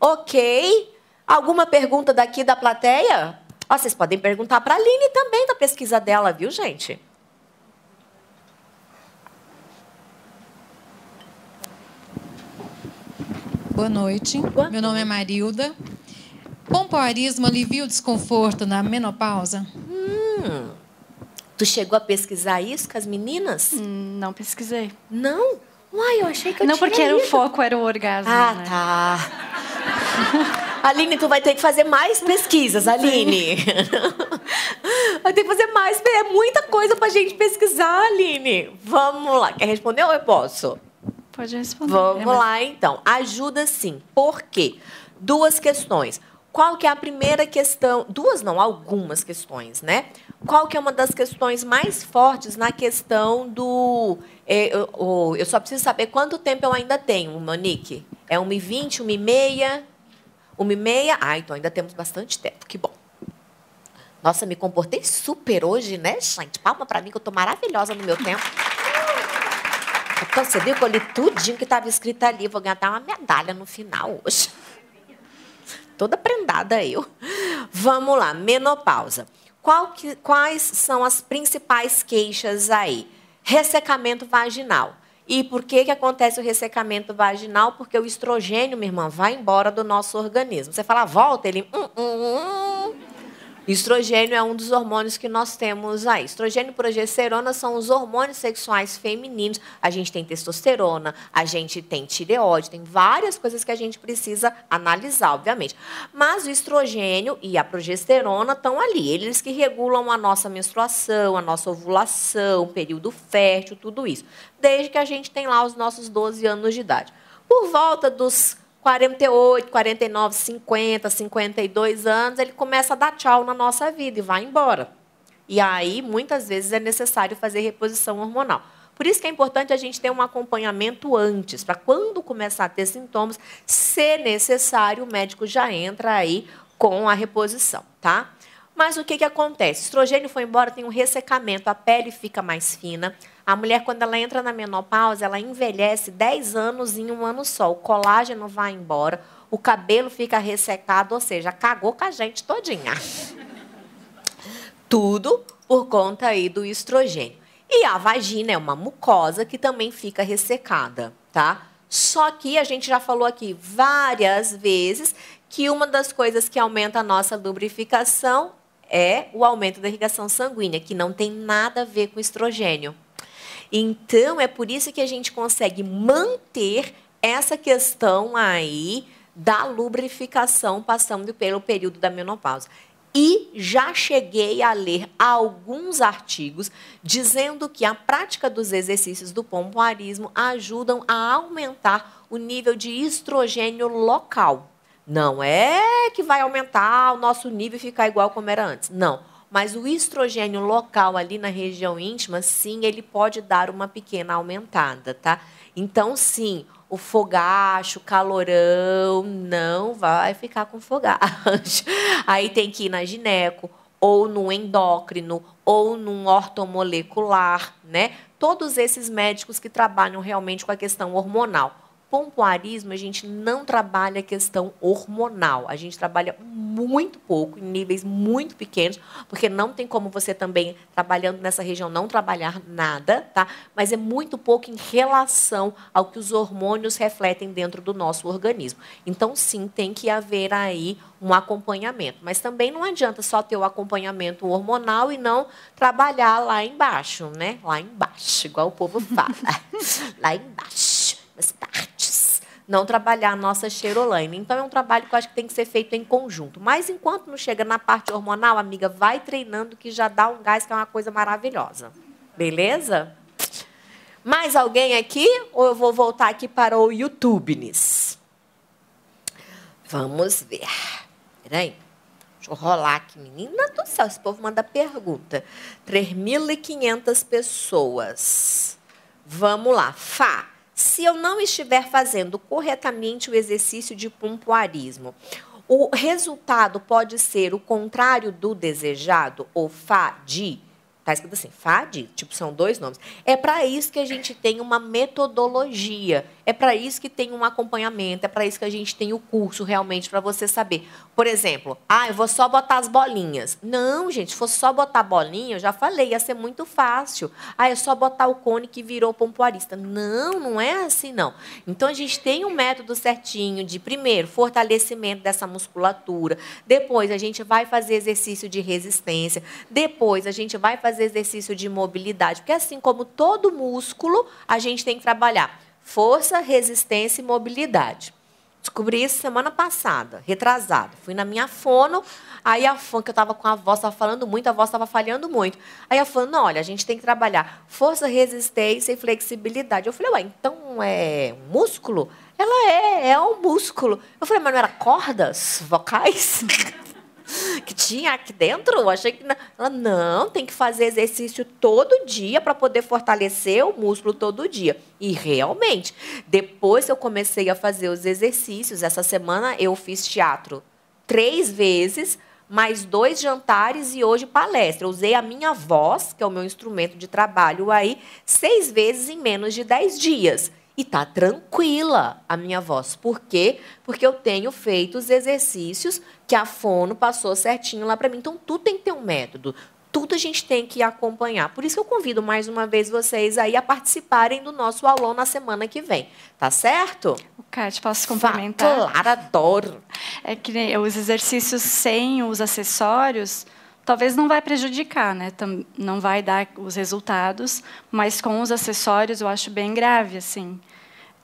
Ok? Alguma pergunta daqui da plateia? Vocês podem perguntar para a Aline também da pesquisa dela, viu, gente? Boa noite. Boa Meu nome é Marilda. Pompoarismo alivia o desconforto na menopausa? Hum. Tu chegou a pesquisar isso com as meninas? Hum, não pesquisei. Não? Uai, eu achei que eu não, porque era o foco era o orgasmo. Ah, né? tá. Aline, tu vai ter que fazer mais pesquisas, Aline. vai ter que fazer mais. É muita coisa pra gente pesquisar, Aline. Vamos lá. Quer responder ou eu posso? Pode responder. Vamos é, lá, então. Ajuda sim. Por quê? Duas questões. Qual que é a primeira questão? Duas não, algumas questões, né? Qual que é uma das questões mais fortes na questão do... É, eu, eu, só preciso saber quanto tempo eu ainda tenho, Monique. É 1h20, 1h30? 1h30? Ah, então ainda temos bastante tempo. Que bom. Nossa, me comportei super hoje, né, gente? Palma para mim que eu tô maravilhosa no meu tempo. Então, você viu que eu li tudinho que estava escrito ali. Vou ganhar uma medalha no final hoje. Toda prendada eu. Vamos lá, menopausa. Que, quais são as principais queixas aí? Ressecamento vaginal. E por que, que acontece o ressecamento vaginal? Porque o estrogênio, minha irmã, vai embora do nosso organismo. Você fala, volta, ele. Hum, hum, hum. Estrogênio é um dos hormônios que nós temos aí. Estrogênio e progesterona são os hormônios sexuais femininos. A gente tem testosterona, a gente tem tireoide, tem várias coisas que a gente precisa analisar, obviamente. Mas o estrogênio e a progesterona estão ali. Eles que regulam a nossa menstruação, a nossa ovulação, período fértil, tudo isso. Desde que a gente tem lá os nossos 12 anos de idade. Por volta dos 48, 49, 50, 52 anos, ele começa a dar tchau na nossa vida e vai embora. E aí, muitas vezes, é necessário fazer reposição hormonal. Por isso que é importante a gente ter um acompanhamento antes, para quando começar a ter sintomas, se necessário, o médico já entra aí com a reposição, tá? Mas o que, que acontece? O estrogênio foi embora, tem um ressecamento, a pele fica mais fina, a mulher, quando ela entra na menopausa, ela envelhece 10 anos em um ano só. O colágeno vai embora, o cabelo fica ressecado, ou seja, cagou com a gente todinha. Tudo por conta aí do estrogênio. E a vagina é uma mucosa que também fica ressecada, tá? Só que a gente já falou aqui várias vezes que uma das coisas que aumenta a nossa lubrificação é o aumento da irrigação sanguínea, que não tem nada a ver com estrogênio. Então, é por isso que a gente consegue manter essa questão aí da lubrificação passando pelo período da menopausa. E já cheguei a ler alguns artigos dizendo que a prática dos exercícios do pompoarismo ajudam a aumentar o nível de estrogênio local. Não é que vai aumentar o nosso nível e ficar igual como era antes. Não mas o estrogênio local ali na região íntima, sim, ele pode dar uma pequena aumentada, tá? Então, sim, o fogacho, calorão, não vai ficar com fogacho. Aí tem que ir na gineco, ou no endócrino, ou num ortomolecular, né? Todos esses médicos que trabalham realmente com a questão hormonal pompoarismo, a gente não trabalha a questão hormonal. A gente trabalha muito pouco, em níveis muito pequenos, porque não tem como você também, trabalhando nessa região, não trabalhar nada, tá? Mas é muito pouco em relação ao que os hormônios refletem dentro do nosso organismo. Então, sim, tem que haver aí um acompanhamento. Mas também não adianta só ter o acompanhamento hormonal e não trabalhar lá embaixo, né? Lá embaixo, igual o povo fala. lá embaixo, nas partes não trabalhar a nossa cheirolaine. Então, é um trabalho que eu acho que tem que ser feito em conjunto. Mas, enquanto não chega na parte hormonal, amiga, vai treinando que já dá um gás, que é uma coisa maravilhosa. Beleza? Mais alguém aqui? Ou eu vou voltar aqui para o YouTube? -nis? Vamos ver. Peraí. Deixa eu rolar aqui, menina do céu. Esse povo manda pergunta. 3.500 pessoas. Vamos lá. Fá. Se eu não estiver fazendo corretamente o exercício de pompoarismo, o resultado pode ser o contrário do desejado, ou FADI, Está escrito assim, FAD, tipo, são dois nomes. É para isso que a gente tem uma metodologia, é para isso que tem um acompanhamento, é para isso que a gente tem o curso realmente para você saber. Por exemplo, ah, eu vou só botar as bolinhas. Não, gente, se fosse só botar bolinha, eu já falei, ia ser muito fácil. Ah, é só botar o cone que virou pompoarista. Não, não é assim, não. Então, a gente tem um método certinho de, primeiro, fortalecimento dessa musculatura. Depois, a gente vai fazer exercício de resistência. Depois, a gente vai fazer exercício de mobilidade, porque assim como todo músculo, a gente tem que trabalhar força, resistência e mobilidade. Descobri isso semana passada, retrasada. Fui na minha fono, aí a fono, que eu estava com a voz, estava falando muito, a voz estava falhando muito. Aí a fono, não, olha, a gente tem que trabalhar força, resistência e flexibilidade. Eu falei, ué, então é músculo? Ela é, é um músculo. Eu falei, mas não era cordas vocais? que tinha aqui dentro? Eu achei que. Não. Ela, não, tem que fazer exercício todo dia para poder fortalecer o músculo todo dia. E realmente, depois eu comecei a fazer os exercícios, essa semana eu fiz teatro três vezes mais dois jantares e hoje palestra. Eu usei a minha voz, que é o meu instrumento de trabalho aí, seis vezes em menos de dez dias. E tá tranquila a minha voz. Por quê? Porque eu tenho feito os exercícios que a fono passou certinho lá para mim. Então, tudo tem que ter um método tudo a gente tem que acompanhar. Por isso que eu convido mais uma vez vocês aí a participarem do nosso aulão na semana que vem. Tá certo? O Kátia, posso complementar? Claro, adoro. É que os exercícios sem os acessórios talvez não vai prejudicar, né? Não vai dar os resultados, mas com os acessórios eu acho bem grave, assim.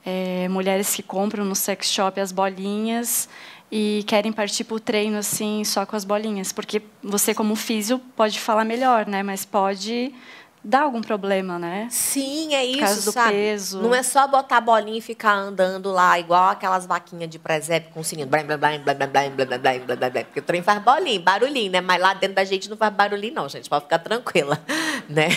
É, mulheres que compram no sex shop as bolinhas e querem partir para o treino assim só com as bolinhas, porque você como físio pode falar melhor, né? Mas pode dá algum problema, né? Sim, é isso, Por causa do sabe? peso. Não é só botar a bolinha e ficar andando lá, igual aquelas vaquinhas de presépio com sininho. Blá, blá, blá, blá, blá, blá, blá, blá, blá, blá, blá. Porque o trem faz bolinho, barulhinho, né? Mas lá dentro da gente não faz barulhinho, não, gente. Pode ficar tranquila, né?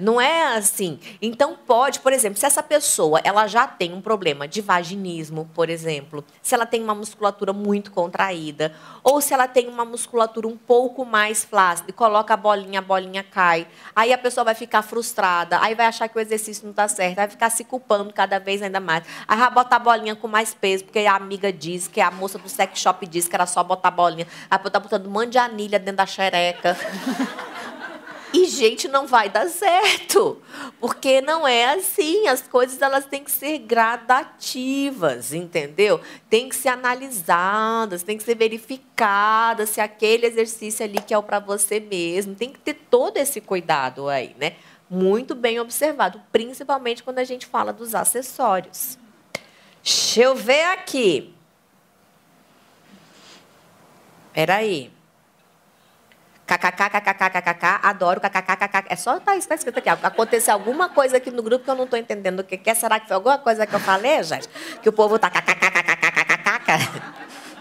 Não é assim. Então, pode, por exemplo, se essa pessoa ela já tem um problema de vaginismo, por exemplo, se ela tem uma musculatura muito contraída, ou se ela tem uma musculatura um pouco mais flácida, e coloca a bolinha, a bolinha cai, aí a pessoa vai ficar frustrada, aí vai achar que o exercício não está certo, vai ficar se culpando cada vez ainda mais. Aí vai botar bolinha com mais peso, porque a amiga diz, que a moça do sex shop disse que era só botar bolinha. Aí tá botando um monte de anilha dentro da xereca. E, gente, não vai dar certo. Porque não é assim. As coisas elas têm que ser gradativas, entendeu? Tem que ser analisadas, tem que ser verificadas se aquele exercício ali que é o para você mesmo. Tem que ter todo esse cuidado aí, né? Muito bem observado, principalmente quando a gente fala dos acessórios. Deixa eu ver aqui. Peraí. KKK, adoro KKK, É só tá, tá escrito aqui. Aconteceu alguma coisa aqui no grupo que eu não estou entendendo o que é. Será que foi alguma coisa que eu falei, gente? Que o povo tá KKK,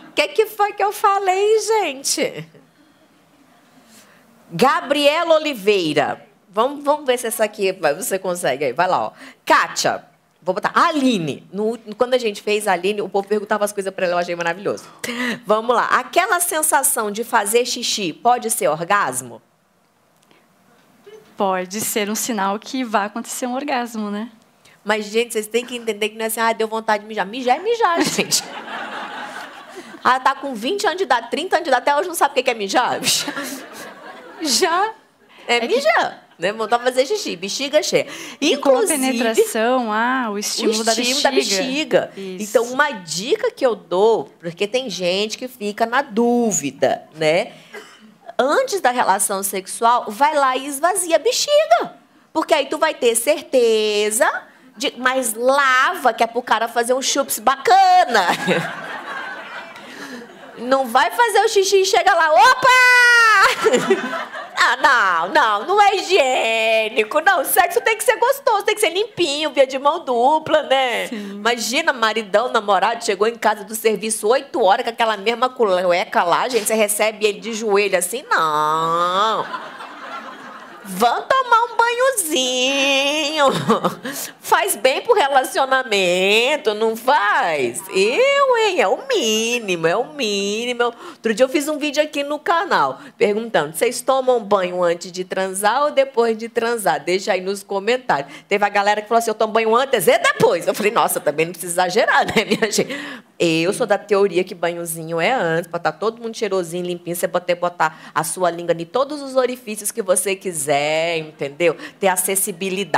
O que, que foi que eu falei, gente? Gabriela Oliveira. Vamos, vamos ver se essa aqui você consegue aí. Vai lá, ó. Kátia. Vou botar. Aline. No, quando a gente fez a Aline, o povo perguntava as coisas para ela, eu achei maravilhoso. Vamos lá. Aquela sensação de fazer xixi pode ser orgasmo? Pode ser um sinal que vai acontecer um orgasmo, né? Mas, gente, vocês têm que entender que não é assim, ah, deu vontade de mijar. Mijar é mijar, gente. ah, tá com 20 anos de idade, 30 anos de idade, até hoje não sabe o que é mijar? Já. É, é mijar. Que... Né? Voltar a fazer xixi, bexiga cheia. Inclusive, com a penetração, ah, o estímulo, o da estímulo da bexiga. Então, uma dica que eu dou, porque tem gente que fica na dúvida, né? Antes da relação sexual, vai lá e esvazia a bexiga. Porque aí tu vai ter certeza, de, mas lava, que é pro cara fazer um chups bacana. Não vai fazer o xixi e chega lá, opa! Ah, não, não, não é higiênico. Não, o sexo tem que ser gostoso, tem que ser limpinho, via de mão dupla, né? Sim. Imagina, maridão, namorado, chegou em casa do serviço 8 horas com aquela mesma cueca lá, gente, você recebe ele de joelho assim? Não. Vamos tomar um banhozinho. Faz bem pro relacionamento, não faz? Eu, hein? É o mínimo, é o mínimo. Outro dia eu fiz um vídeo aqui no canal perguntando: vocês tomam banho antes de transar ou depois de transar? Deixa aí nos comentários. Teve a galera que falou assim: eu tomo banho antes e depois. Eu falei: nossa, também não precisa exagerar, né, minha gente? Eu sou da teoria que banhozinho é antes, para estar todo mundo cheirosinho, limpinho, você poder botar a sua língua em todos os orifícios que você quiser, entendeu? Ter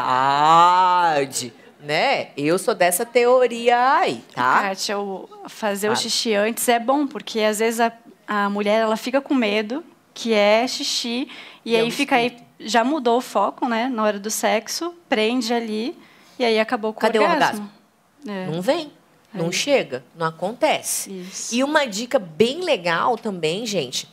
acessibilidade, né? Eu sou dessa teoria aí, tá? Kátia, o fazer o xixi antes é bom, porque às vezes a, a mulher ela fica com medo, que é xixi, e, e aí fica aí, já mudou o foco, né? Na hora do sexo, prende ali, e aí acabou com Cadê o orgasmo. O orgasmo? É. Não vem. Não chega, não acontece. Isso. E uma dica bem legal também, gente,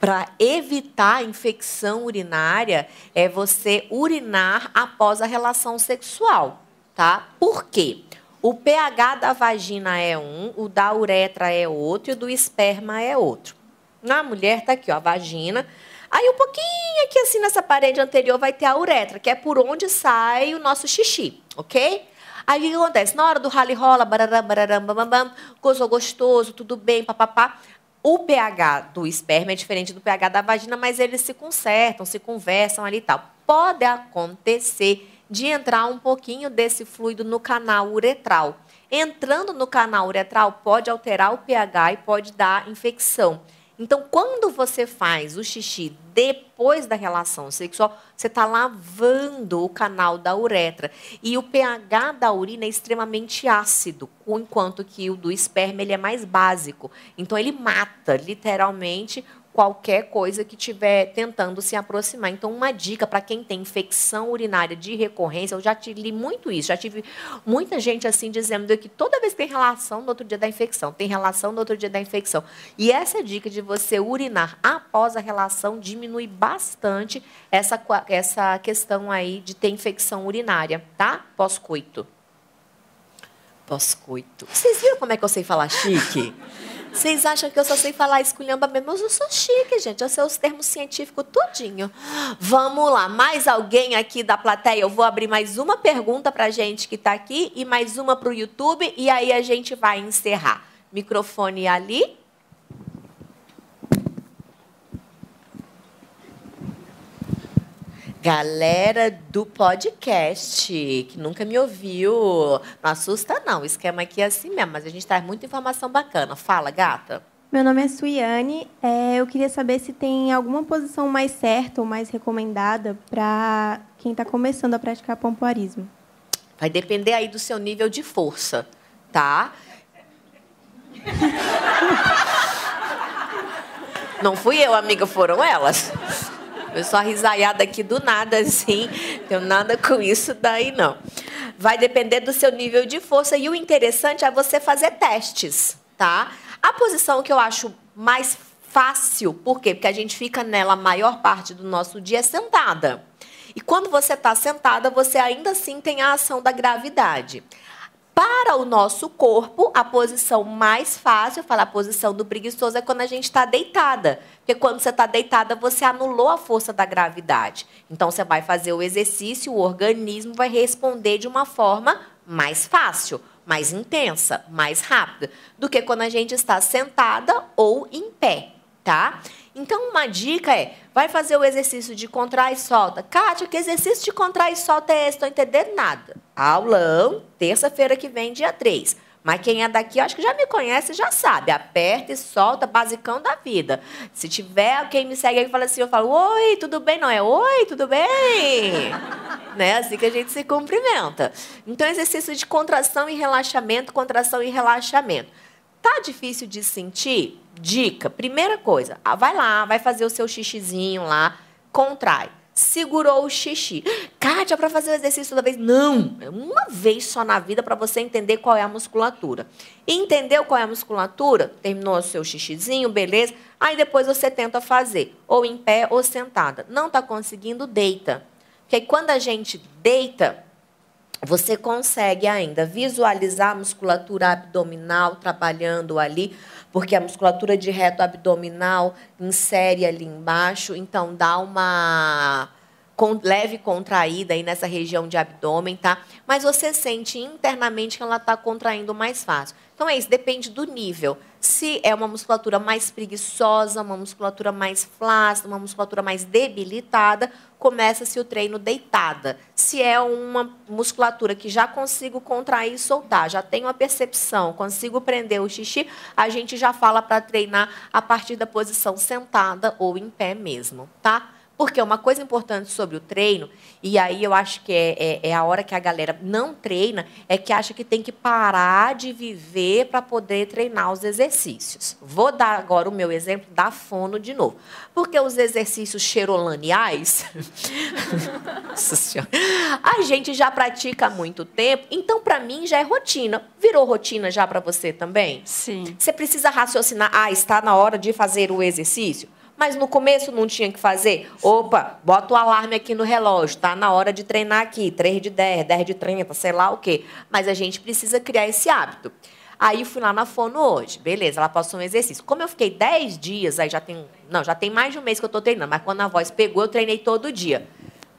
para evitar a infecção urinária é você urinar após a relação sexual, tá? Por quê? O pH da vagina é um, o da uretra é outro e o do esperma é outro. Na mulher tá aqui, ó, a vagina. Aí um pouquinho aqui assim nessa parede anterior vai ter a uretra, que é por onde sai o nosso xixi, ok? Aí o que acontece? Na hora do rally rola, bararam, bararam, bam, bam, bam, gozou gostoso, tudo bem, papapá. O pH do esperma é diferente do pH da vagina, mas eles se consertam, se conversam ali e tal. Pode acontecer de entrar um pouquinho desse fluido no canal uretral. Entrando no canal uretral, pode alterar o pH e pode dar infecção. Então, quando você faz o xixi depois da relação sexual, você está lavando o canal da uretra. E o pH da urina é extremamente ácido, enquanto que o do esperma ele é mais básico. Então, ele mata, literalmente, qualquer coisa que estiver tentando se aproximar. Então, uma dica para quem tem infecção urinária de recorrência, eu já li muito isso, já tive muita gente assim dizendo que toda vez que tem relação no outro dia da infecção, tem relação no outro dia da infecção. E essa dica de você urinar após a relação diminui bastante essa, essa questão aí de ter infecção urinária, tá? Pós-coito. Pós-coito. Vocês viram como é que eu sei falar chique? Vocês acham que eu só sei falar esculhamba mesmo? Mas eu sou chique, gente. Eu sei os termos científicos tudinho. Vamos lá. Mais alguém aqui da plateia? Eu vou abrir mais uma pergunta para gente que está aqui e mais uma para o YouTube. E aí a gente vai encerrar. Microfone ali. Galera do podcast, que nunca me ouviu, não assusta não, o esquema aqui é assim mesmo, mas a gente traz muita informação bacana. Fala, gata. Meu nome é Suiane, é, eu queria saber se tem alguma posição mais certa ou mais recomendada para quem está começando a praticar pompoarismo. Vai depender aí do seu nível de força, tá? Não fui eu, amiga, foram elas. Eu sou a risaiada aqui do nada, assim. Tenho nada com isso daí, não. Vai depender do seu nível de força. E o interessante é você fazer testes, tá? A posição que eu acho mais fácil, por quê? Porque a gente fica nela a maior parte do nosso dia sentada. E quando você está sentada, você ainda assim tem a ação da gravidade. Para o nosso corpo, a posição mais fácil, eu falo a posição do preguiçoso, é quando a gente está deitada. Porque quando você está deitada, você anulou a força da gravidade. Então, você vai fazer o exercício, o organismo vai responder de uma forma mais fácil, mais intensa, mais rápida, do que quando a gente está sentada ou em pé, tá? Então, uma dica é, vai fazer o exercício de contrai e solta. Kátia, que exercício de contrai e solta é esse? Estou entendendo nada. Aulão, terça-feira que vem, dia 3. Mas quem é daqui, acho que já me conhece, já sabe. Aperta e solta, basicão da vida. Se tiver quem me segue aí fala assim, eu falo, oi, tudo bem? Não é oi, tudo bem? né? Assim que a gente se cumprimenta. Então, exercício de contração e relaxamento, contração e relaxamento. Tá difícil de sentir? Dica, primeira coisa, ah, vai lá, vai fazer o seu xixizinho lá, contrai. Segurou o xixi. Kátia, para fazer o exercício toda vez? Não, é uma vez só na vida para você entender qual é a musculatura. Entendeu qual é a musculatura? Terminou o seu xixizinho, beleza? Aí depois você tenta fazer, ou em pé ou sentada. Não está conseguindo, deita. Porque quando a gente deita, você consegue ainda visualizar a musculatura abdominal trabalhando ali porque a musculatura de reto abdominal insere ali embaixo, então dá uma leve contraída aí nessa região de abdômen, tá? Mas você sente internamente que ela está contraindo mais fácil. Então é isso, depende do nível. Se é uma musculatura mais preguiçosa, uma musculatura mais flácida, uma musculatura mais debilitada, começa-se o treino deitada. Se é uma musculatura que já consigo contrair e soltar, já tenho a percepção, consigo prender o xixi, a gente já fala para treinar a partir da posição sentada ou em pé mesmo, tá? Porque uma coisa importante sobre o treino, e aí eu acho que é, é, é, a hora que a galera não treina, é que acha que tem que parar de viver para poder treinar os exercícios. Vou dar agora o meu exemplo da fono de novo. Porque os exercícios cheirolaniais, a gente já pratica há muito tempo, então para mim já é rotina. Virou rotina já para você também? Sim. Você precisa raciocinar, ah, está na hora de fazer o exercício? Mas no começo não tinha que fazer. Opa, bota o alarme aqui no relógio, tá na hora de treinar aqui, 3 de 10, 10 de 30, sei lá o quê. Mas a gente precisa criar esse hábito. Aí fui lá na fono hoje, beleza, ela passou um exercício. Como eu fiquei 10 dias, aí já tem, não, já tem mais de um mês que eu estou treinando, mas quando a voz pegou, eu treinei todo dia.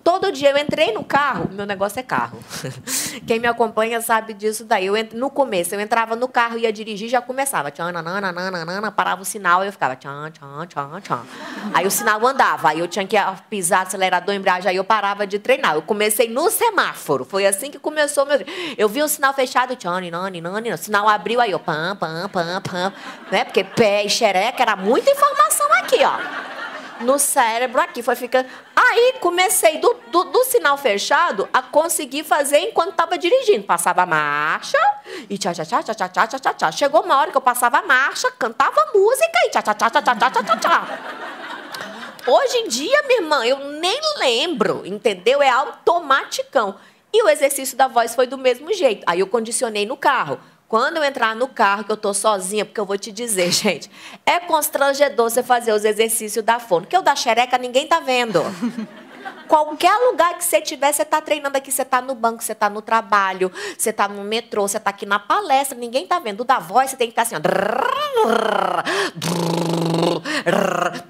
Todo dia eu entrei no carro, meu negócio é carro. Quem me acompanha sabe disso daí. Eu. No começo, eu entrava no carro, ia dirigir, já começava. Tchan, nanana, nanana, parava o sinal e eu ficava tchan, tchan, tchan, tchan. Aí o sinal andava, aí eu tinha que pisar acelerador, embreagem, aí eu parava de treinar. Eu comecei no semáforo, foi assim que começou meu. Eu vi o sinal fechado, tchan, nani, nani, o sinal abriu, aí eu pam, pam, pam, pam. Né? Porque pé e xereca era muita informação aqui, ó no cérebro aqui. Foi ficando. Aí comecei do, do, do sinal fechado a conseguir fazer enquanto estava dirigindo. Passava a marcha e tchá, tchá, tchá, tchá, tchá, tchá. Chegou uma hora que eu passava a marcha, cantava música e tchá, tchá, tchá, tchá, tchá, tchá, tchá. Hoje em dia, minha irmã, eu nem lembro, entendeu? É automaticão. E o exercício da voz foi do mesmo jeito. Aí eu condicionei no carro. Quando eu entrar no carro, que eu estou sozinha, porque eu vou te dizer, gente, é constrangedor você fazer os exercícios da fono. Porque o da xereca ninguém tá vendo. Qualquer lugar que você tiver, você está treinando aqui, você está no banco, você está no trabalho, você está no metrô, você está aqui na palestra, ninguém está vendo. O da voz, você tem que estar tá assim,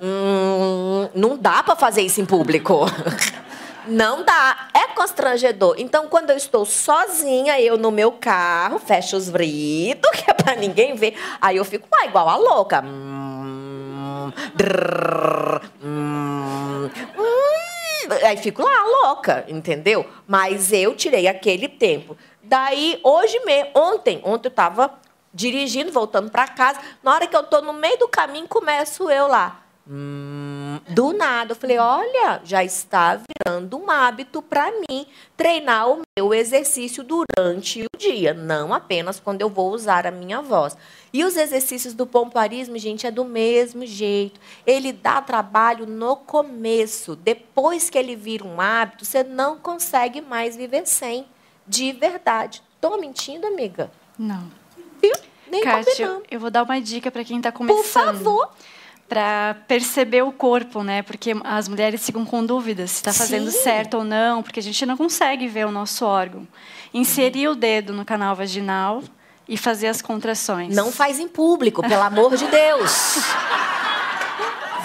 ó. Não dá para fazer isso em público. Não dá. É constrangedor. Então, quando eu estou sozinha, eu no meu carro, fecho os vritos, que é pra ninguém ver. Aí eu fico lá, igual a louca. Hum, hum. Aí fico lá, louca, entendeu? Mas eu tirei aquele tempo. Daí, hoje mesmo, ontem, ontem eu estava dirigindo, voltando para casa. Na hora que eu estou no meio do caminho, começo eu lá. Hum, do nada, eu falei: olha, já está virando um hábito para mim treinar o meu exercício durante o dia, não apenas quando eu vou usar a minha voz. E os exercícios do pomparismo, gente, é do mesmo jeito. Ele dá trabalho no começo, depois que ele vira um hábito, você não consegue mais viver sem, de verdade. Estou mentindo, amiga? Não. Viu? Nem Kátia, eu vou dar uma dica para quem está começando. Por favor para perceber o corpo, né? Porque as mulheres ficam com dúvidas se está fazendo Sim. certo ou não, porque a gente não consegue ver o nosso órgão. Inserir uhum. o dedo no canal vaginal e fazer as contrações. Não faz em público, pelo amor de Deus.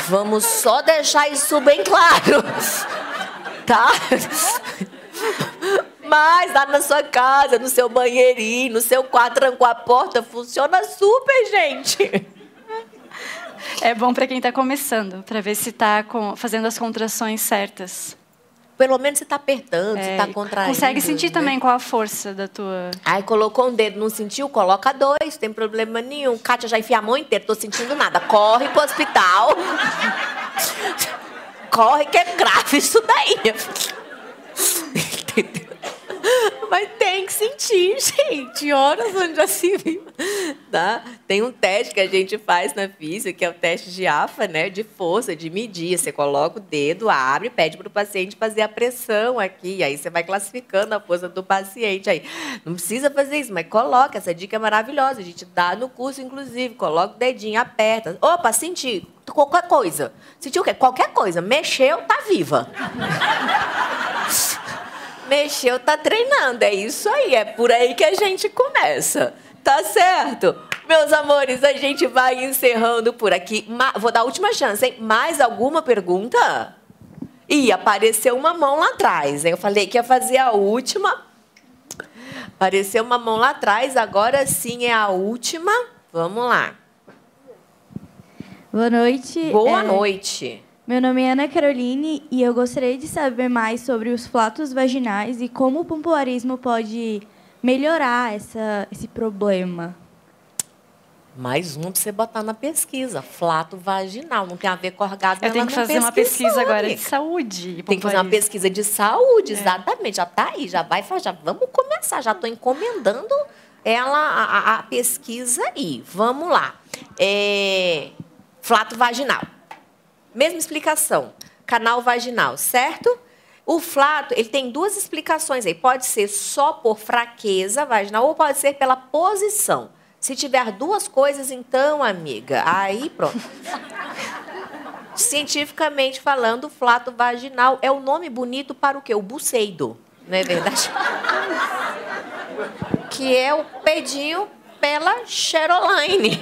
Vamos só deixar isso bem claro. Tá? Mas lá na sua casa, no seu banheirinho, no seu quarto, trancou a porta, funciona super, gente. É bom para quem está começando, para ver se está fazendo as contrações certas. Pelo menos você está apertando, é, está contraindo. Consegue sentir né? também qual a força da tua. Aí colocou um dedo, não sentiu? Coloca dois, tem problema nenhum. Kátia já enfia a mão inteira, tô sentindo nada. Corre pro hospital. Corre que é grave isso daí. Entendeu? Mas tem que sentir, gente. Horas onde já se viu. Tá? Tem um teste que a gente faz na física, que é o teste de AFA, né? De força, de medir. Você coloca o dedo, abre, pede para o paciente fazer a pressão aqui. Aí você vai classificando a força do paciente. Aí não precisa fazer isso, mas coloca. Essa dica é maravilhosa. A gente dá no curso, inclusive. Coloca o dedinho, aperta. Opa, senti. Qualquer coisa. Sentiu o quê? Qualquer coisa. Mexeu, tá viva. Mexeu, tá treinando. É isso aí, é por aí que a gente começa. Tá certo? Meus amores, a gente vai encerrando por aqui. Vou dar a última chance, hein? Mais alguma pergunta? Ih, apareceu uma mão lá atrás. Hein? Eu falei que ia fazer a última. Apareceu uma mão lá atrás, agora sim é a última. Vamos lá. Boa noite. Boa é... noite. Meu nome é Ana Caroline e eu gostaria de saber mais sobre os flatos vaginais e como o pompoarismo pode melhorar essa, esse problema. Mais um para você botar na pesquisa. Flato vaginal. Não tem a ver com orgasmo. Eu tenho que fazer uma pesquisa agora de saúde. Tem que fazer uma pesquisa de saúde, é. exatamente. Já está aí, já vai fazer. Vamos começar. Já estou encomendando ela, a, a, pesquisa aí. Vamos lá. É, flato vaginal. Mesma explicação. Canal vaginal, certo? O flato, ele tem duas explicações aí. Pode ser só por fraqueza vaginal ou pode ser pela posição. Se tiver duas coisas, então, amiga, aí pronto. Cientificamente falando, o flato vaginal é o nome bonito para o quê? O buceido, não é verdade? que é o pedinho pela Cheroline.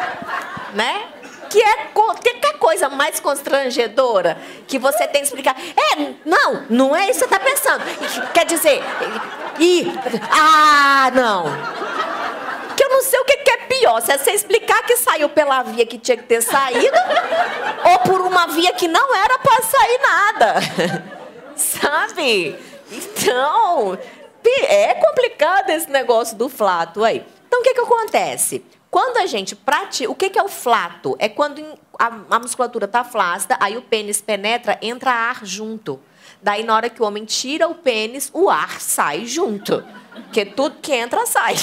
né? Que é que coisa mais constrangedora que você tem que explicar. É, não, não é isso que você está pensando. Quer dizer, e ah, não. Que eu não sei o que, que é pior, se é você explicar que saiu pela via que tinha que ter saído ou por uma via que não era para sair nada. Sabe? Então, é complicado esse negócio do flato aí. Então, o que, que acontece? Quando a gente pratica. O que, é o flato? É quando a, a musculatura está flácida, aí o pênis penetra, entra ar junto. Daí, na hora que o homem tira o pênis, o ar sai junto. Porque tudo que entra sai.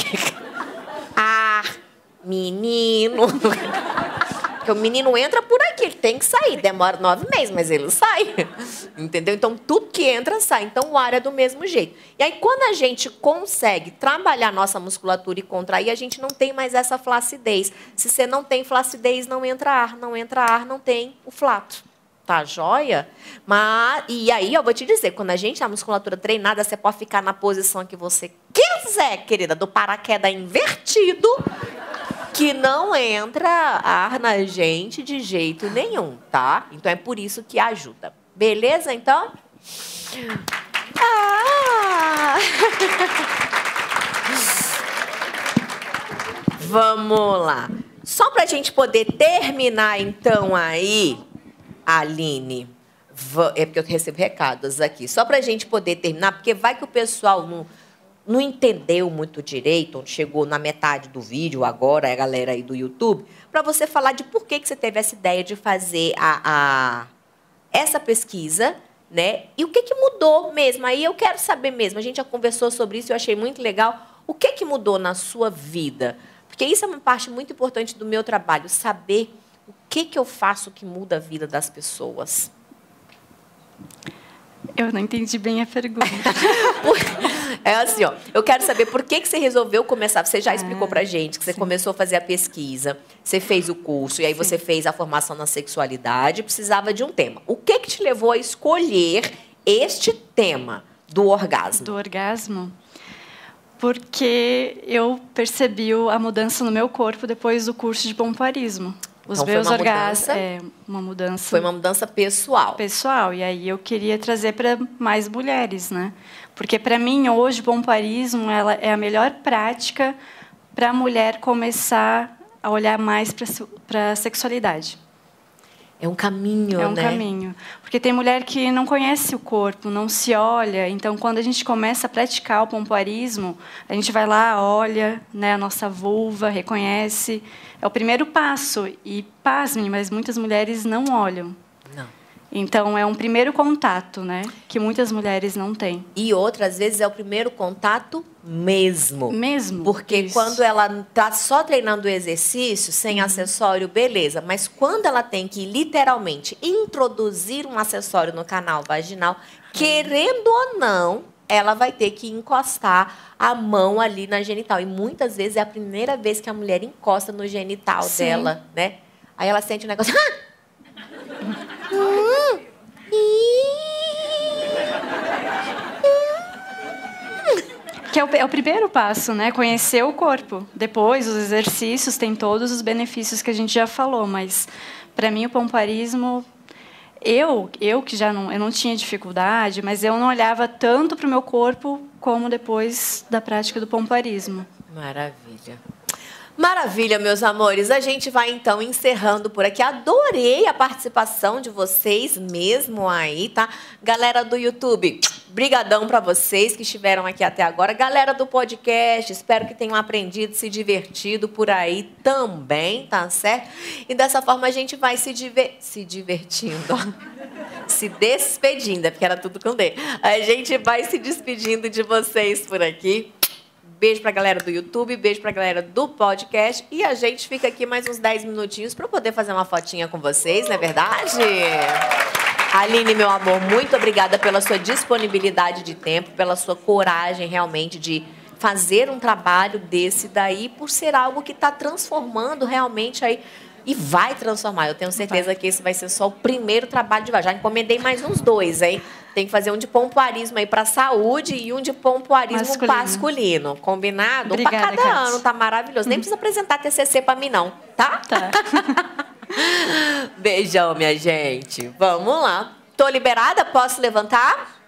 Ar, menino. Porque o menino entra por aqui, ele tem que sair. Demora nove meses, mas ele sai. Entendeu? Então, tudo que entra, sai. Então, o ar é do mesmo jeito. E aí, quando a gente consegue trabalhar nossa musculatura e contrair, a gente não tem mais essa flacidez. Se você não tem flacidez, não entra ar. Não entra ar, não tem o flato. Tá joia? Mas, e aí, eu vou te dizer, quando a gente tem a musculatura treinada, você pode ficar na posição que você quiser, querida, do paraquedas invertido que não entra ar na gente de jeito nenhum, tá? Então é por isso que ajuda. Beleza, então? Ah! Vamos lá. Só para a gente poder terminar, então, aí, Aline. É porque eu recebo recados aqui. Só para a gente poder terminar, porque vai que o pessoal não não entendeu muito direito, onde chegou na metade do vídeo agora, a galera aí do YouTube, para você falar de por que, que você teve essa ideia de fazer a, a, essa pesquisa, né? E o que, que mudou mesmo? Aí eu quero saber mesmo. A gente já conversou sobre isso, eu achei muito legal. O que, que mudou na sua vida? Porque isso é uma parte muito importante do meu trabalho, saber o que, que eu faço que muda a vida das pessoas. Eu não entendi bem a pergunta. é assim, ó. Eu quero saber por que, que você resolveu começar. Você já ah, explicou pra gente que você começou a fazer a pesquisa, você fez o curso, e aí você fez a formação na sexualidade, precisava de um tema. O que, que te levou a escolher este tema do orgasmo? Do orgasmo? Porque eu percebi a mudança no meu corpo depois do curso de pomparismo. Os então, meus orgasmos é uma mudança. Foi uma mudança pessoal. Pessoal, e aí eu queria trazer para mais mulheres, né? Porque para mim hoje o pomparismo ela é a melhor prática para a mulher começar a olhar mais para a sexualidade. É um caminho, né? É um né? caminho. Porque tem mulher que não conhece o corpo, não se olha. Então, quando a gente começa a praticar o pompoarismo, a gente vai lá, olha né, a nossa vulva, reconhece. É o primeiro passo. E, pasmem, mas muitas mulheres não olham. Então, é um primeiro contato, né? Que muitas mulheres não têm. E outras vezes é o primeiro contato mesmo. Mesmo. Porque isso. quando ela está só treinando o exercício, sem uhum. acessório, beleza. Mas quando ela tem que, literalmente, introduzir um acessório no canal vaginal, querendo ou não, ela vai ter que encostar a mão ali na genital. E muitas vezes é a primeira vez que a mulher encosta no genital Sim. dela, né? Aí ela sente um negócio. Que é o, é o, primeiro passo, né? Conhecer o corpo. Depois, os exercícios têm todos os benefícios que a gente já falou, mas para mim o pomparismo eu, eu que já não, eu não tinha dificuldade, mas eu não olhava tanto para o meu corpo como depois da prática do pomparismo. Maravilha. Maravilha, meus amores. A gente vai então encerrando por aqui. Adorei a participação de vocês mesmo aí, tá? Galera do YouTube, brigadão para vocês que estiveram aqui até agora. Galera do podcast, espero que tenham aprendido, se divertido por aí também, tá certo? E dessa forma a gente vai se, diver... se divertindo, se despedindo, é porque era tudo com D. A gente vai se despedindo de vocês por aqui. Beijo pra galera do YouTube, beijo pra galera do podcast. E a gente fica aqui mais uns 10 minutinhos para poder fazer uma fotinha com vocês, não é verdade? Aline, meu amor, muito obrigada pela sua disponibilidade de tempo, pela sua coragem realmente de fazer um trabalho desse daí, por ser algo que está transformando realmente aí e vai transformar. Eu tenho certeza vai. que esse vai ser só o primeiro trabalho de vai. Já encomendei mais uns dois, hein? Tem que fazer um de pompoarismo aí para saúde e um de pompoarismo masculino. masculino. Combinado? Para cada ano, tá maravilhoso. Nem precisa apresentar TCC para mim, não, tá? Tá. Beijão, minha gente. Vamos lá. Tô liberada? Posso levantar?